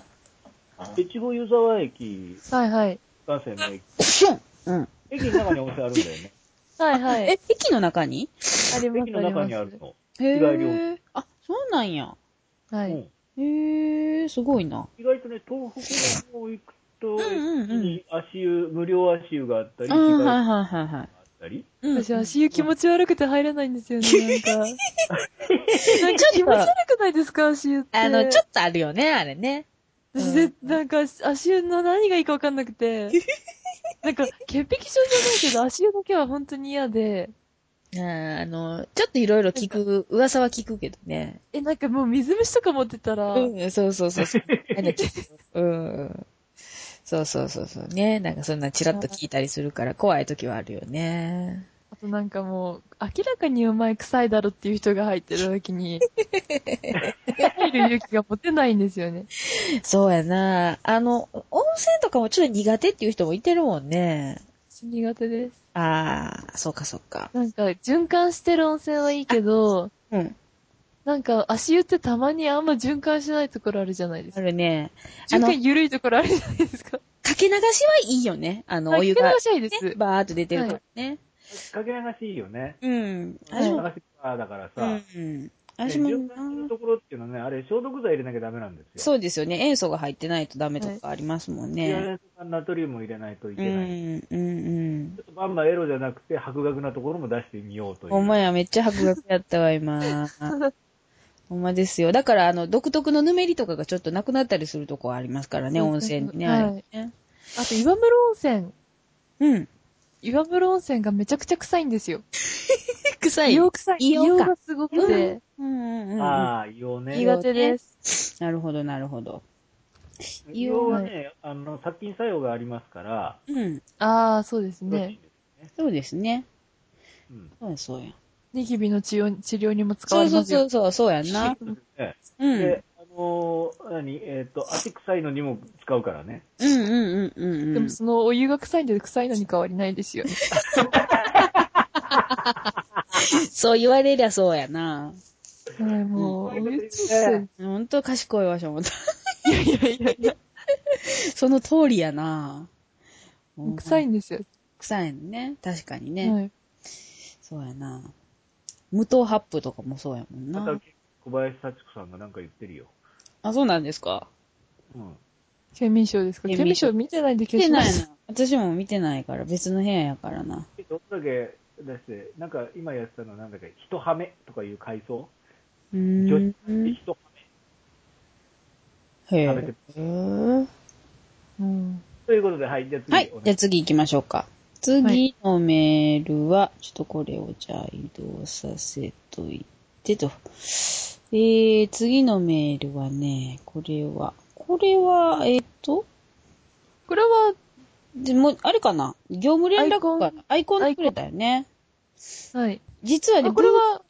越後湯沢駅、はいはい。幹線の駅、オプションうん。駅の中に温泉あるんだよね。(laughs) はいはい。え、駅の中に？あります駅の中にあるりの。へ日帰り温泉ー。あ、そうなんや。はい。うんへー、すごいな。意外とね、東北の方行くと、うんうんうん駅に足湯、無料足湯があったり、はいはいはいはい。あったり、うん私、足湯気持ち悪くて入れないんですよね、なんか。(laughs) なんか気持ち悪くないですか、足湯って。あの、ちょっとあるよね、あれね。私で、なんか、足湯の何がいいかわかんなくて。(laughs) なんか、潔癖症じゃないけど、足湯だけは本当に嫌で。あーあの、ちょっといろいろ聞く、噂は聞くけどね。え、なんかもう水虫とか持ってたら、うん、そうそうそうそう。なんだっけうん。そうそうそうそう。ね。なんかそんなチラッと聞いたりするから怖い時はあるよね。あとなんかもう、明らかにお前臭いだろっていう人が入ってる時に、入る勇気が持てないんですよね。そうやな。あの、温泉とかもちょっと苦手っていう人もいてるもんね。私苦手です。ああ、そうかそうか。なんか、循環してる温泉はいいけど、うん。なんか、足湯ってたまにあんま循環しないところあるじゃないですあか。るね。あ循の、環緩いところあるじゃないですか。かけ流しはいいよね。あの、お湯が、かけ流しはいいです。バーっと出てるからね。かけ流しいいよね。うん。はい私も、流しバーだからうさ、ん。ね私も循環するところっていうのはね、あれ消毒剤入れなきゃダメなんですよ。そうですよね。塩素が入ってないとダメとかありますもんね。ナトリウムを入れないというん、けない。うん、うんちょ。っとバンバンエロじゃなくて、白学なところも出してみようという。ほんまや、めっちゃ白学やったわ、今。(laughs) ほんまですよ。だから、あの、独特のぬめりとかがちょっとなくなったりするとこありますからね、温泉にね、はいあれね。あと、岩室温泉。うん。岩室温泉がめちゃくちゃ臭いんですよ。(laughs) 臭い。硫黄臭い。硫がすごくて、うんうんうん。ああ、いいよね。苦手です。なるほど、なるほど。硫黄はね、あの、殺菌作用がありますから、うん。ああ、そうですね。そうですね。うん。そうや、そうや。ニキビの治療治療にも使そうそうわれますよ。そうそう、そうやんな。ねうん。で、あのー何、えっ、と、汗臭いのにも使うからね。うんうんうんうんうん。でもそのお湯が臭いんで臭いのに変わりないですよね。(laughs) そう言われりゃそうやな。(laughs) はい、もう、うんお湯ついほんと賢いわ、しょ、思った。いやいやいやいや、その通りやな。臭いんですよ。臭いのね。確かにね。はい。そうやな。無糖ハップとかもそうやもんまたな。小林幸子さんがなんか言ってるよ。あ、そうなんですか？うん。県民賞ですか？県民賞見てないんで見てない消します。な。私も見てないから、別の部屋やからな。どんだけ出して、なんか今やってたのはなんだっけ、一ハメとかいう階層う女ー子ん。食べてえ。はうん。メ。ということで、はい、じゃあ次。い。じゃあ次行きましょうか。次のメールは、ちょっとこれをじゃあ移動させといてと。えー、次のメールはね、これは、これは、えっ、と、これは、でも、あれかな？業務連絡かな？アイコンでくれたよね。はい。実はね、あこれは、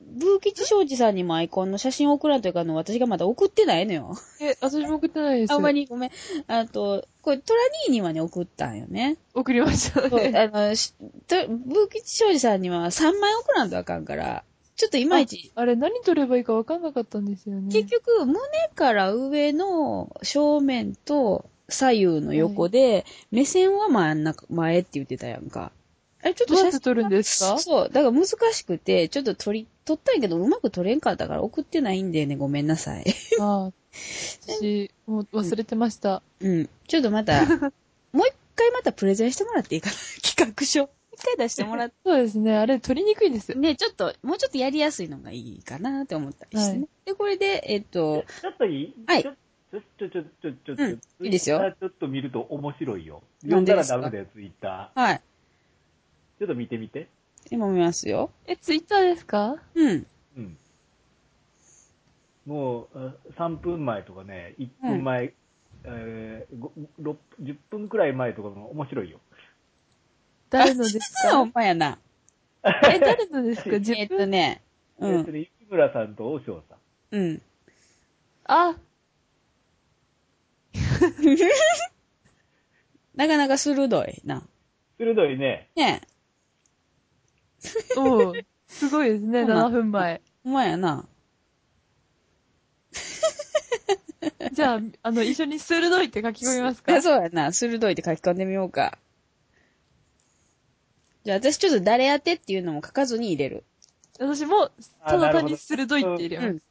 ブー吉昌司さんにもアイコンの写真を送らんというかの、私がまだ送ってないのよ。え、私も送ってないです。あんまりごめん。あと、これトラニーにはね、送ったんよね。送りましたね。あの、しとブー吉昌司さんには3枚送らんとあかんから、ちょっといまいち、あれ、何取ればいいか分かんなかったんですよね。結局、胸から上の正面と左右の横で、目線は真ん中、前って言ってたやんか。あれ、ちょっと写真って撮るんですか？そう。だから難しくて、ちょっと撮り、撮ったんやけど、うまく撮れんかったから送ってないんでね、ごめんなさい。ああ。私、もう忘れてました。うん。ちょっとまた、(laughs) もう一回またプレゼンしてもらっていいかな？企画書。一回出してもらって。そうですね。あれ、取りにくいです。ね、ちょっと、もうちょっとやりやすいのがいいかなって思ったりしてね。はいで、これで、えっと、ちょっといい？はいちょちょ、ちょ、ちょ、ちょ、ちょ、ちょ、うんいいですよちょっと見ると面白いよ。読んなんでですか？だらダメだよ、ツイッタはい。ー。ちょっと見てみて。今見ますよ。え、ツイッターですか？うん。うん。もう、あ3分前とかね、1分前、えー、ごろ10分くらい前とかも面白いよ。誰のですあ、ほかんまやな。え、誰のですか？(laughs) えっ ?10 と分？ね、うんえっと。ね、雪村さんと大翔さん。うん。あ、(laughs) なかなか鋭いな。鋭いね。ねえ。(laughs) おうすごいですね、そうな7分前。ほんまやな。(laughs) じゃあ、あの、一緒に鋭いって書き込みますか？あ (laughs) そうやな。鋭いって書き込んでみようか。じゃあ私ちょっと誰当てっていうのも書かずに入れる。私も、あただ単に鋭いって入れます。うん。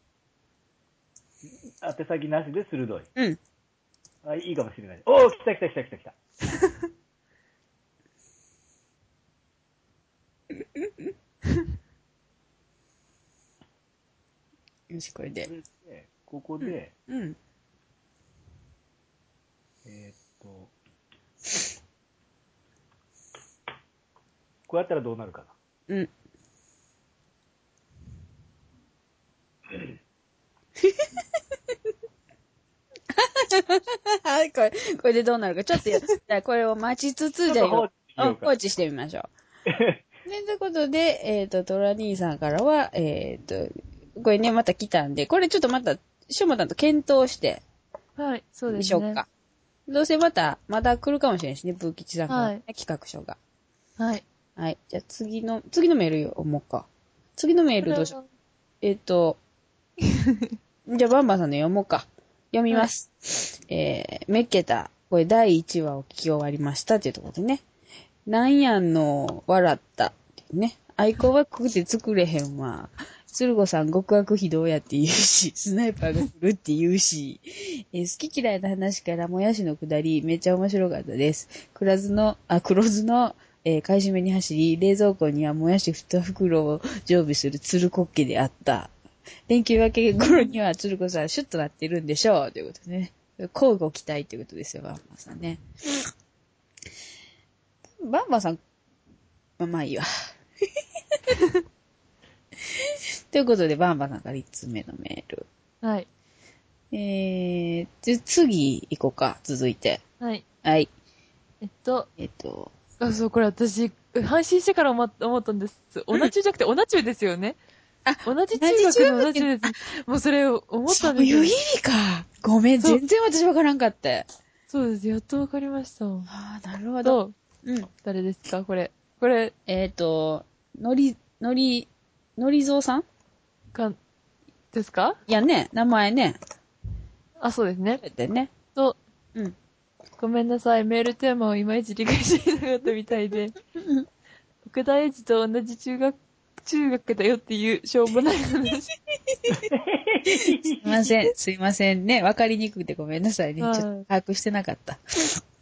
宛先なしで鋭い。うん。あ、いいかもしれない。おー、来た来た来た来た来た。(laughs) よし、これでで、ここで、うん。えーっと、こうやったらどうなるかな。うん。(laughs) はい、これ、これでどうなるか。ちょっとや、じゃあこれを待ちつつ、じゃあちょっと放置しようかうん放置してみましょう。(laughs) で、ということで、えっ、と、トラ兄さんからは、えっ、と、これね、また来たんで、これちょっとまた、しょもたんと検討してはい、そうみですね。しょうか。どうせまた、また来るかもしれないしね、ブーキチさんから、ねはい企画書が。はい。はい。じゃあ次の、次のメール読もうか。次のメールどうしよう。えっ、と、(laughs) じゃあバンバンさんの読もうか。読みます。えー、めっけた、これ第1話を聞き終わりましたっていうところでね。なんやんの、笑ったね。アイコンは濃くて作れへんわ。鶴子さん極悪非道やって言うし、(laughs) スナイパーが来るって言うし、え好き嫌いの話からもやしのくだり、めっちゃ面白かったです。黒酢の、あ、黒酢の、えー買い占めに走り、冷蔵庫にはもやし2袋を常備する鶴コッケであった。連休明け頃には鶴子さんシュッとなってるんでしょう。ということでね。交互期待ということですよ、バンバンさんね。バンバンさん、まあ、まあいいわ。(laughs) ということで、バンバンさんから1つ目のメール。はい。えー、じゃ、次行こうか、続いて。はい。はい。えっと、えっと、あ、そう、これ私、配信してから思ったんです。オナチュじゃなくて、オナチュですよね。あ同じ中学の同じです。もうそれを思ったそうんですよいう意。味か。ごめん、そう全然私わからんかった。そうです。やっとわかりました。ああ、なるほど。と、うん。誰ですか？これ。これ、えっ、と、のり、のり、のりぞうさん？か、ですか？いやね、名前ね。あ、そうですね。だってね。と、うん。ごめんなさい。メールテーマをいまいち理解していなかったみたいで。奥田英二と同じ中学、中学だよっていうしょうもない話。(laughs) すいません、すいませんね。わかりにくくてごめんなさいね。ちょはいっと把握してなかった。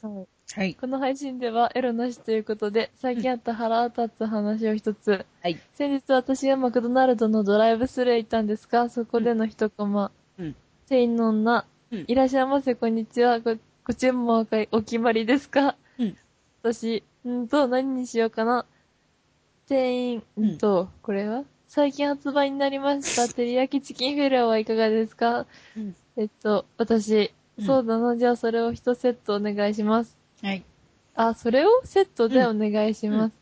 はいはい。この配信ではエロなしということで、最近あった腹立つ話を一つ。はい。先日私がマクドナルドのドライブスルーへ行ったんですが、そこでの一コマ。うん。店員の女、うんいらっしゃいませ、こんにちは。ご、ご注文はお決まりですか？うん。私、んと、何にしようかな。店員、うんんと、これは？最近発売になりました。照り焼きチキンフィレオはいかがですか？うん。えっと、私、うんそうだな。じゃあそれを一セットお願いします。はい。あ、それをセットでお願いします。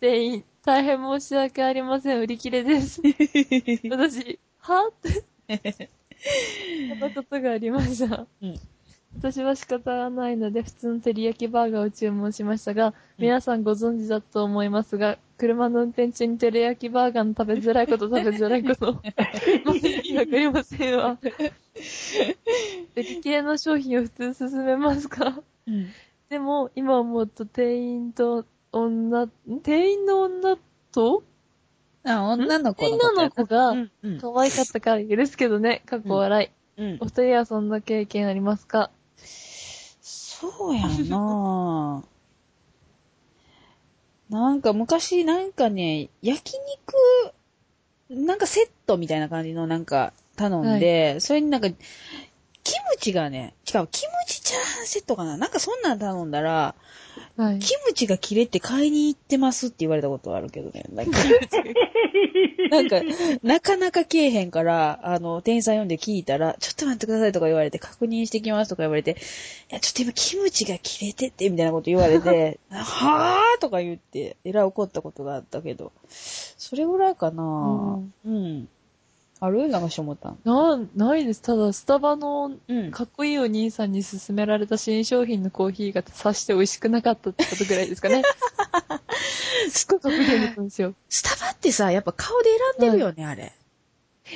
店員、大変申し訳ありません。売り切れです。(laughs) 私、はって。そんなことがありました。うん。私は仕方がないので、普通の照り焼きバーガーを注文しましたが、うん皆さんご存知だと思いますが、車の運転中に照り焼きバーガーの食べづらいこと食べづらいこと、(laughs) まず意味わかりませんわ。デリ系の商品を普通進めますか？うん。でも、今思うと店員と女、ん店員の女と？あ、女の子の女の子がうん。うん。可愛かったから許すけどね、過去笑い。うんお。二人はそんな経験ありますか？そうやなぁ。(laughs) なんか昔なんかね、焼肉、なんかセットみたいな感じのなんか頼んで、それになんか、キムチがね、しかもキムチチャーハンセットかな？なんかそんなん頼んだら、はい。キムチが切れて買いに行ってますって言われたことあるけどね。なんか、(laughs) なんかなかなかけえへんから、あの、店員さん読んで聞いたら、ちょっと待ってくださいとか言われて、確認してきますとか言われて、いや、ちょっと今キムチが切れてて、みたいなこと言われて、(laughs) はぁーとか言って、えらい怒ったことがあったけど、それぐらいかなぁ。うん。ある？なんかしょもたん。な、ないです。ただ、スタバのうん。かっこいいお兄さんに勧められた新商品のコーヒーがさして美味しくなかったってことぐらいですかね。(laughs) すっごい格言だったんですよ。スタバってさ、やっぱ顔で選んでるよね、あれ。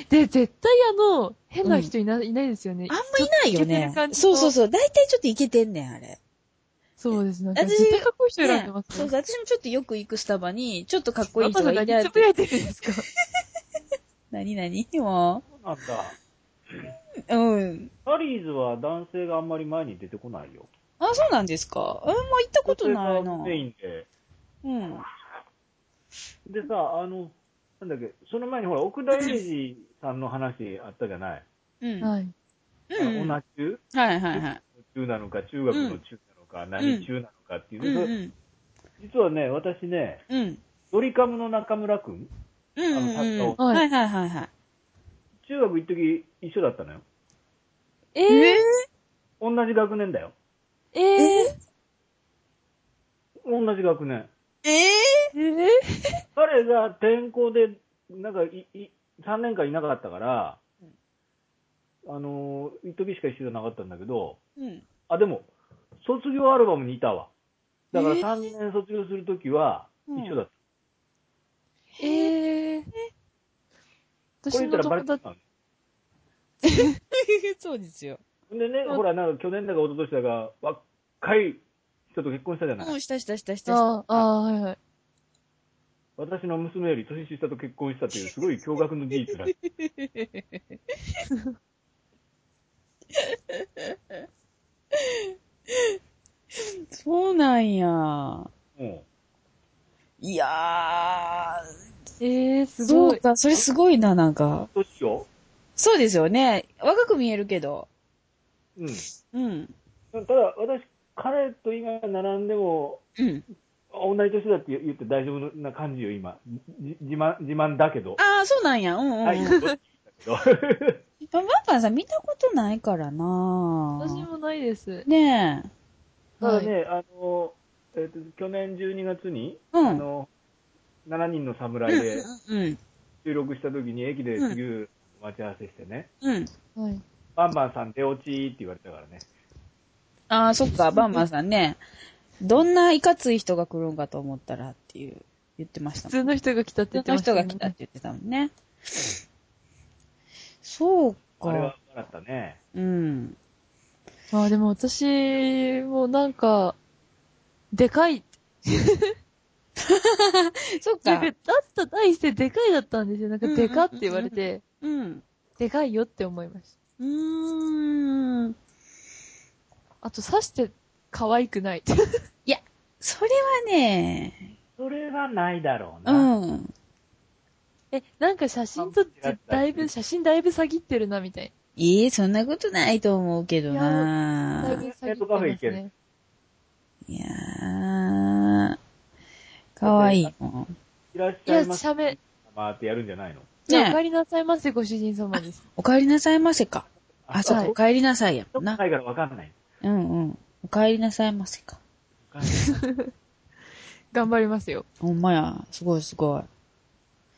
で、絶対あの、変な人いな,、いないですよね。あんまいないよねそうそうそう。大体ちょっといけてんねん、あれ。そうです。なんか私絶対かっこいい人選んでますね。ねそうそう、私もちょっとよく行くスタバに、ちょっとかっこいい人がいてあって。何つぶやいてるんですか？何？何？もなんだ。う。うん。タリーズは男性があんまり前に出てこないよ。あ、そうなんですか？うん、もう行ったことないな。メインで。うん。でさ、あの、なんだっけ、その前にほら、奥田英二さんの話あったじゃない？うん。はい。うん。同はいじ中はいはい。中なのか、中学の中なのか、何中なのかっていううんね、うん。実はね、私ね、うん。ドリカムの中村くん、うんうんうん。あのはいはいはいはい。中学一時一緒だったのよ。えー、同じ学年だよ。えー、同じ学年。えええー、彼が転校で、なんかい、い、3年間いなかったから、あのー、一時しか一緒じゃなかったんだけど、うん。あ、でも、卒業アルバムにいたわ。だからえー？3年卒業するときはうん一緒だった。えー。こ私れ言ったの友らバレてた達、の？(laughs) そうですよ。でね、うんほら、なんか去年だか一昨年だか、若い人と結婚したじゃない。うん、したしたしたしたした。ああ、はいはい。私の娘より年下と結婚したという、すごい驚愕の事実だ。(laughs) そうなんや。もいやえー、ー、すごい。そうか、それすごいな、なんか。う、年よ。そうですよね。若く見えるけど。うん。うん。ただ、私、彼と今並んでも、うん。同じ年だって言って大丈夫な感じよ、今。じ自慢、自慢だけど。ああ、そうなんや。うんうん、うん。はい、どっちだけど。バンバンさん見たことないからな私もないです。ねえ。ただね、あの、えっ、と、去年12月に、うんあの、7人の侍でうん。収録した時に駅で次待ち合わせしてね、うん。はい。バンバンさん出落ちって言われたからね。ああ、そっか、バンバンさんね。どんないかつい人が来るんかと思ったらっていう、言ってましたもん普通の人が来たって言ってのました、人が来たって言ってたもんね。そうかあれは。笑ったね。うん。ああ、でも私もなんか、でかい。(laughs) そっかなんか、。だった第一声でかいだったんですよ。なんか、でかって言われて、うん。でかいよって思いました。うーん。あと、刺して可愛くない。それはね、それはないだろううな。ん。え、なんか写真撮って、だいぶ、写真だいぶ詐欺ってるな、みたいいえ、そんなことないと思うけどな。だいなぶ詐欺ってますね。いやー、かわいいもん。いらっしいや、ゃいます。写メ、回ってやるんじゃないのじゃあ、おね帰りなさいませ、ご主人様です。お帰りなさいませか。あ、そう、はいお帰りなさいやもんな。ないからわかんない。うんうん。お帰りなさいませか。頑張りますよ。ほんまや。すごいすごい。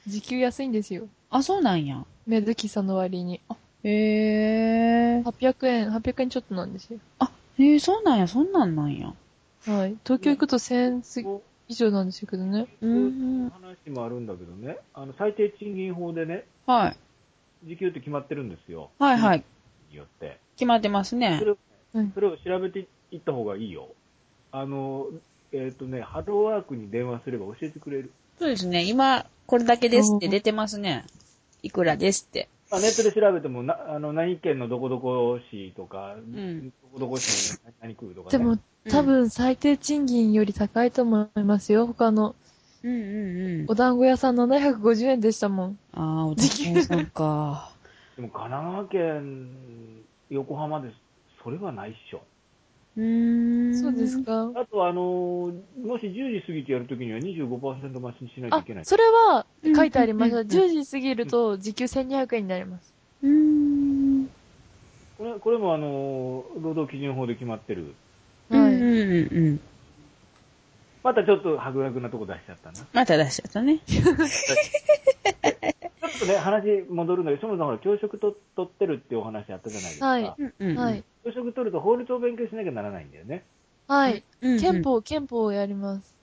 時給安いんですよ。あ、そうなんや。メドキさんの割に。へー。800円、800円ちょっとなんですよ。あ、へー、そうなんや、そんなんなんや。はい。東京行くと1000円以上なんですけどね。うーん。話もあるんだけどね、あの、最低賃金法でね、はい。時給って決まってるんですよ。はいはい。によって。決まってますねそ。れ。それを調べていった方がいいよ。あの、えっ、とね、ハローワークに電話すれば教えてくれる。そうですね。今、これだけですって出てますね。いくらですって。まあ、ネットで調べても、なあの何県のどこどこ市とか、んどこどこ市の何区とか、ね。でも、多分最低賃金より高いと思いますよ。他の、うんうんうん。お団子屋さん750円でしたもん。あー、お時間さんか。(laughs) でも神奈川県、横浜です。それはないっしょ。うーん。そうですか？あと、あの、もし10時過ぎてやるときには25%増しにしないといあけない、。それは書いてありました。うんうんうん10時過ぎると時給1200円になります。うーん。これこれもあの、労働基準法で決まってる。はい。うんうんうん。またちょっと白学なとこ出しちゃったな。ちまた出しちゃったね。(laughs) 話戻るんだけど、そもそもほら教職と取ってるっていうお話あったじゃないですか。はい。教職取ると法律を勉強しなきゃならないんだよね。はい。うんうん憲。法、憲法をやります。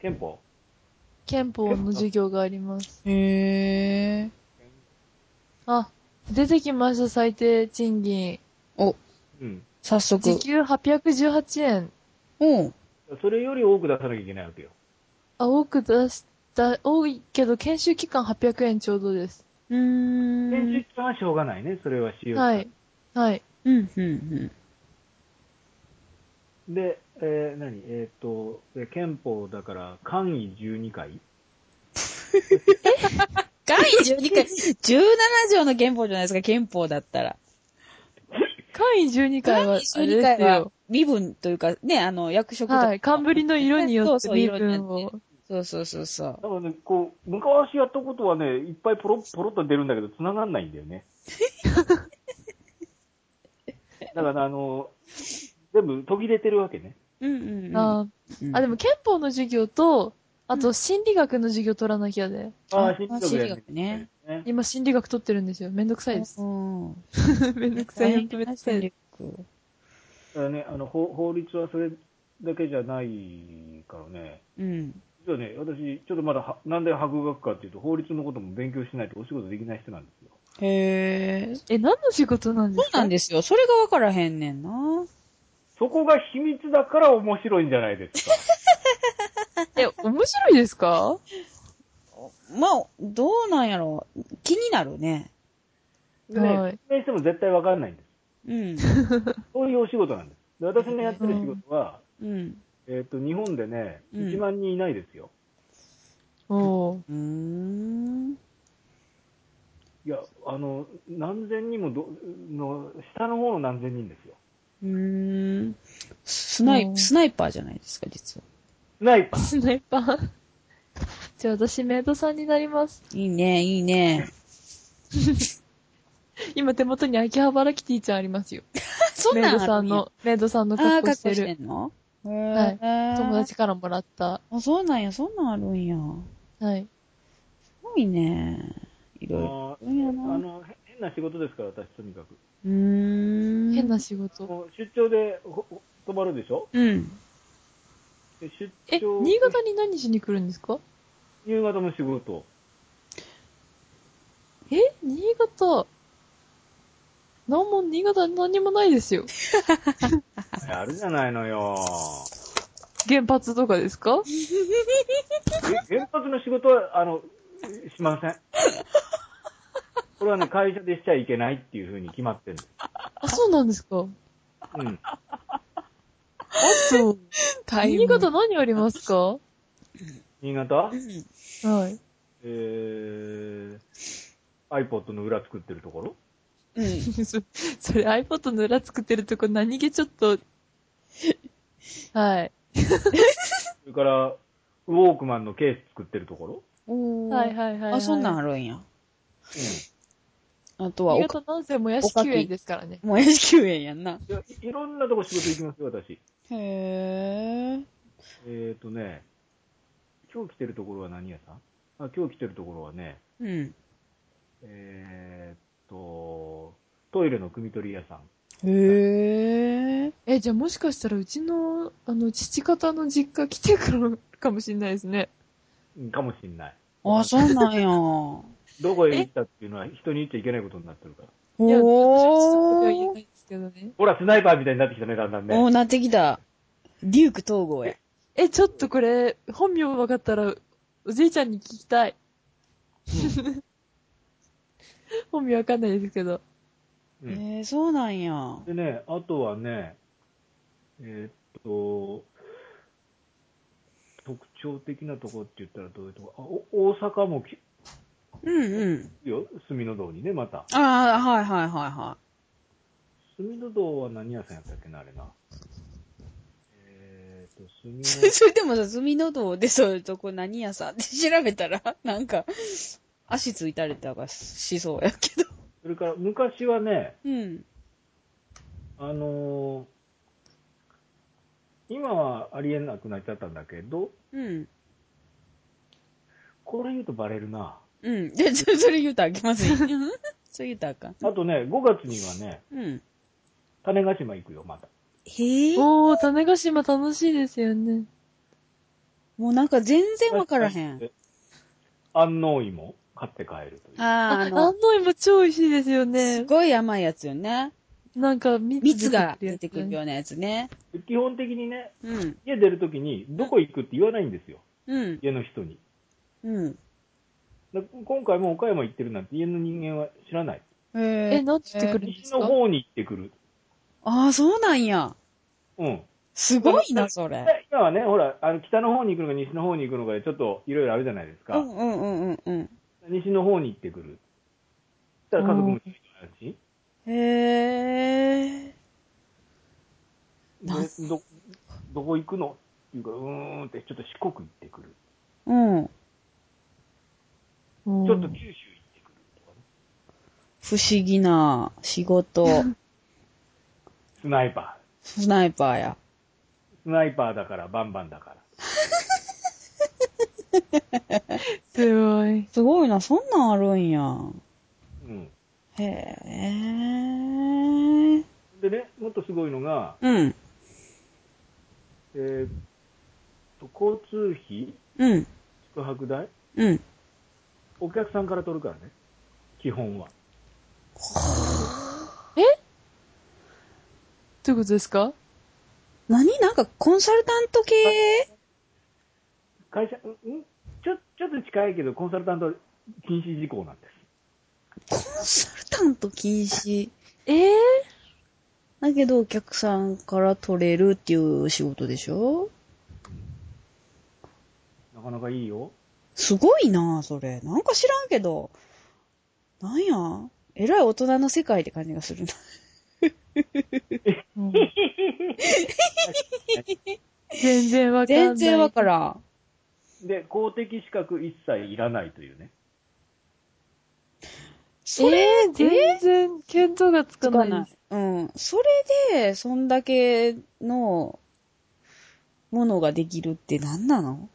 憲法？憲法の授業があります。へー。あ、出てきました、最低賃金。お、うん。早速時。給818円。おう。それより多く出さなきゃいけないわけよ。あ、多く出した、多いけど、研修期間800円ちょうどです。うーん。研修期間はしょうがないね。それは使用者はい。はい。うん、うん、で、えー何？えっ、と、で憲法だから、簡易12回？うん。会12回、17条の憲法じゃないですか、憲法だったら。会員12回は、あれ12です回はよ。身分というか、ね、あの、役職とか。はい。冠の色によってそうそう身色によ分ってを。そうそうそうそう。だからね、こう、昔やったことはね、いっぱいポロッポロッと出るんだけど、繋がんないんだよね。(laughs) だから、あの、全部途切れてるわけね。うんうんうん。あうんあ、でも憲法の授業と、あと心理学の授業取らなきゃで。ああ、あ心理学ね。ね。今心理学取ってるんですよ。めんどくさいです。うん。(laughs) めんどくさい。めんどくさい。だからね、あの、法法律はそれだけじゃないからね。うん。実はね、私、ちょっとまだは、なんで博学かっていうと、法律のことも勉強しないとお仕事できない人なんですよ。へー。え、何の仕事なんでそうすかなんですよ。それがわからへんねんな。そこが秘密だから面白いんじゃないですか。(laughs) え、面白いですか？まあ、どうなんやろう。気になるね。でね、はい説明しても絶対わかんないんです。うん。(laughs) そういうお仕事なんです。で私のやってる仕事は、うん。えっ、と、日本でね、うん1万人いないですよ。おー。うーん。いや、あの、何千人もど、の、下の方の何千人ですよ。うーん。スナイ、うんスナイパーじゃないですか、実は。スナイパー。スナイパー？(laughs) じゃあ私メイドさんになります。いいね、いいね。い (laughs) 今手元に秋葉原キティちゃんありますよ。(laughs) そんメイドなんあるんやさんの、メイドさんのああ、格好して格好してる。んの？へはいー友達からもらった。あ、そうなんや、そんなんあるんや。はい。すごいね。いろいろ。ああるんやな。あの、へ変な仕事ですから、私とにかく。うーん。変な仕事。出張で泊まるでしょ？うん。で出え、張新潟に何しに来るんですか？夕方の仕事。え新潟。なんも、新潟に何もないですよ。(laughs) あるじゃないのよ。原発とかですか？え原発の仕事は、あの、しません。これはね、会社でしちゃいけないっていう風に決まってるんです。あ、そうなんですか？うん。あと、新潟何ありますか？は新潟？うん。い。えー、iPod の裏作ってるところ？うん。(laughs) そそれ iPod の裏作ってるとこ何気ちょっと、(laughs) はい。それから、ウォークマンのケース作ってるところ？おーはいはいはい、はい。あ、そんなんある。るんや。うあとは新おか、潟なんせもやし9円ですからね。もやし救援やんな。ん。いやいいろんなとこ仕事行きますよ、私。へー。えーとね、今日来てるところは何屋さん？あ、今日来てるところはね、うん。えーっと、トイレの汲み取り屋さん。へー。え、じゃあもしかしたらうちの、あの、父方の実家来てくるかもしれないですね。うんかもしんない。あ、そうなんや。(laughs) どこへ行ったっていうのは人に言っちゃいけないことになってるから。いや、おは言えないー。ですけどね。ほら、スナイパーみたいになってきたね、だんだんね。おー、なってきた。デューク統合や。え、ちょっとこれ、本名分かったら、おじいちゃんに聞きたい。(laughs) 本名分かんないですけど。うんへー、そうなんや。でね、あとはね、えーっと、特徴的なとこって言ったらどういうとこ？あお大阪もきうんうん。よ、住の道にね、また。ああ、はいはいはいは住の道は何屋さんやったっけな、あれな。えーっと、住い。の (laughs) それでもさ、住の道でそういうとこ何屋さん？って調べたら、なんか、足ついたりとかしそうやけど。それから昔はね、うん。あのー今はありえなくなっちゃったんだけど、うん。これ言うとバレるな。うん。で、そそれ言うたらあきません。(laughs) それ言うたらあかん。あとね、5月にはね、うん。種子島行くよ、また。へえ。おー、種子島楽しいですよね。もうなんか全然わからへん。。安納芋買って帰るという。あー、ああ、の安、納芋超美味しいですよすね。ごい甘いやつよね。なんか蜜蜜が出てくるよ。ようなやつね。基本的にね、うん。家出るときに、どこ行くって言わないんですよ。うん。家の人に。うん。だ今回も岡山行ってるなんて家の人間は知らない。へえ、え。なんて言ってくるんです西かの方に行ってくる。ああ、そうなんや。うん。すごいな、それ。で今はね、ほら、あの北の方に行くのか西の方に行くのかでちょっといろいろあるじゃないですか。うんうんうんうんうん。西の方に行ってくる。そしたら家族も一緒になるし。へえ。でど、どこ行くの？っていうから、うーんってちょっと四国行ってくる。うん。うんちょっと九州行ってくるとかね。不思議な仕事。スナイパスナイパーや。ー。スナイパーだから、バンバンだから。(laughs) すごい。すごいな、そんなんあるんや。うん。へえ。でね、もっとすごいのが、うん。えーっと、交通費、うん。宿泊代、うん。お客さんから取るからね。基本は。どういうことですか？何？なんかコンサルタント系？会社、んん？ちょ、ちょっと近いけど、コンサルタント禁止事項なんです。コンサルタント禁止？ええだけどお客さんから取れるっていう仕事でしょ？なかなかいいよ。すごいなそれ。なんか知らんけど。なんや？えらい大人の世界って感じがするな。うん (laughs) 全然わかんない。全然わからん。で、公的資格一切いらないというね。それえー、全然見当がつかないないです。。うん。それで、そんだけのものができるって何なの？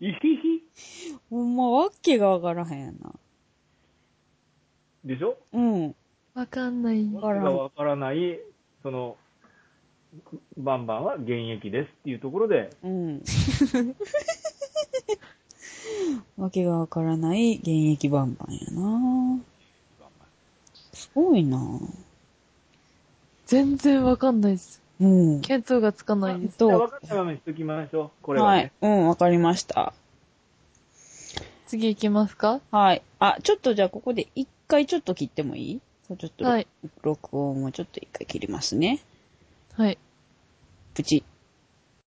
いひひ？ほんま、わけがわからへんやな。でしょ？うん。わかんない。わけがわからない、その、バンバンは現役ですっていうところで、うん。わけがわからない現役バンバンやなすごいな全然わかんないです。うん。見当がつかないです。どうじゃあ分かったままにしときましょう。これははね。い。うん、わかりました。次行きますか？はい。あ、ちょっとじゃあここで一回ちょっと切ってもいい？ちょっと、はい。録音をちょっと一回切りますね。はい。プチ。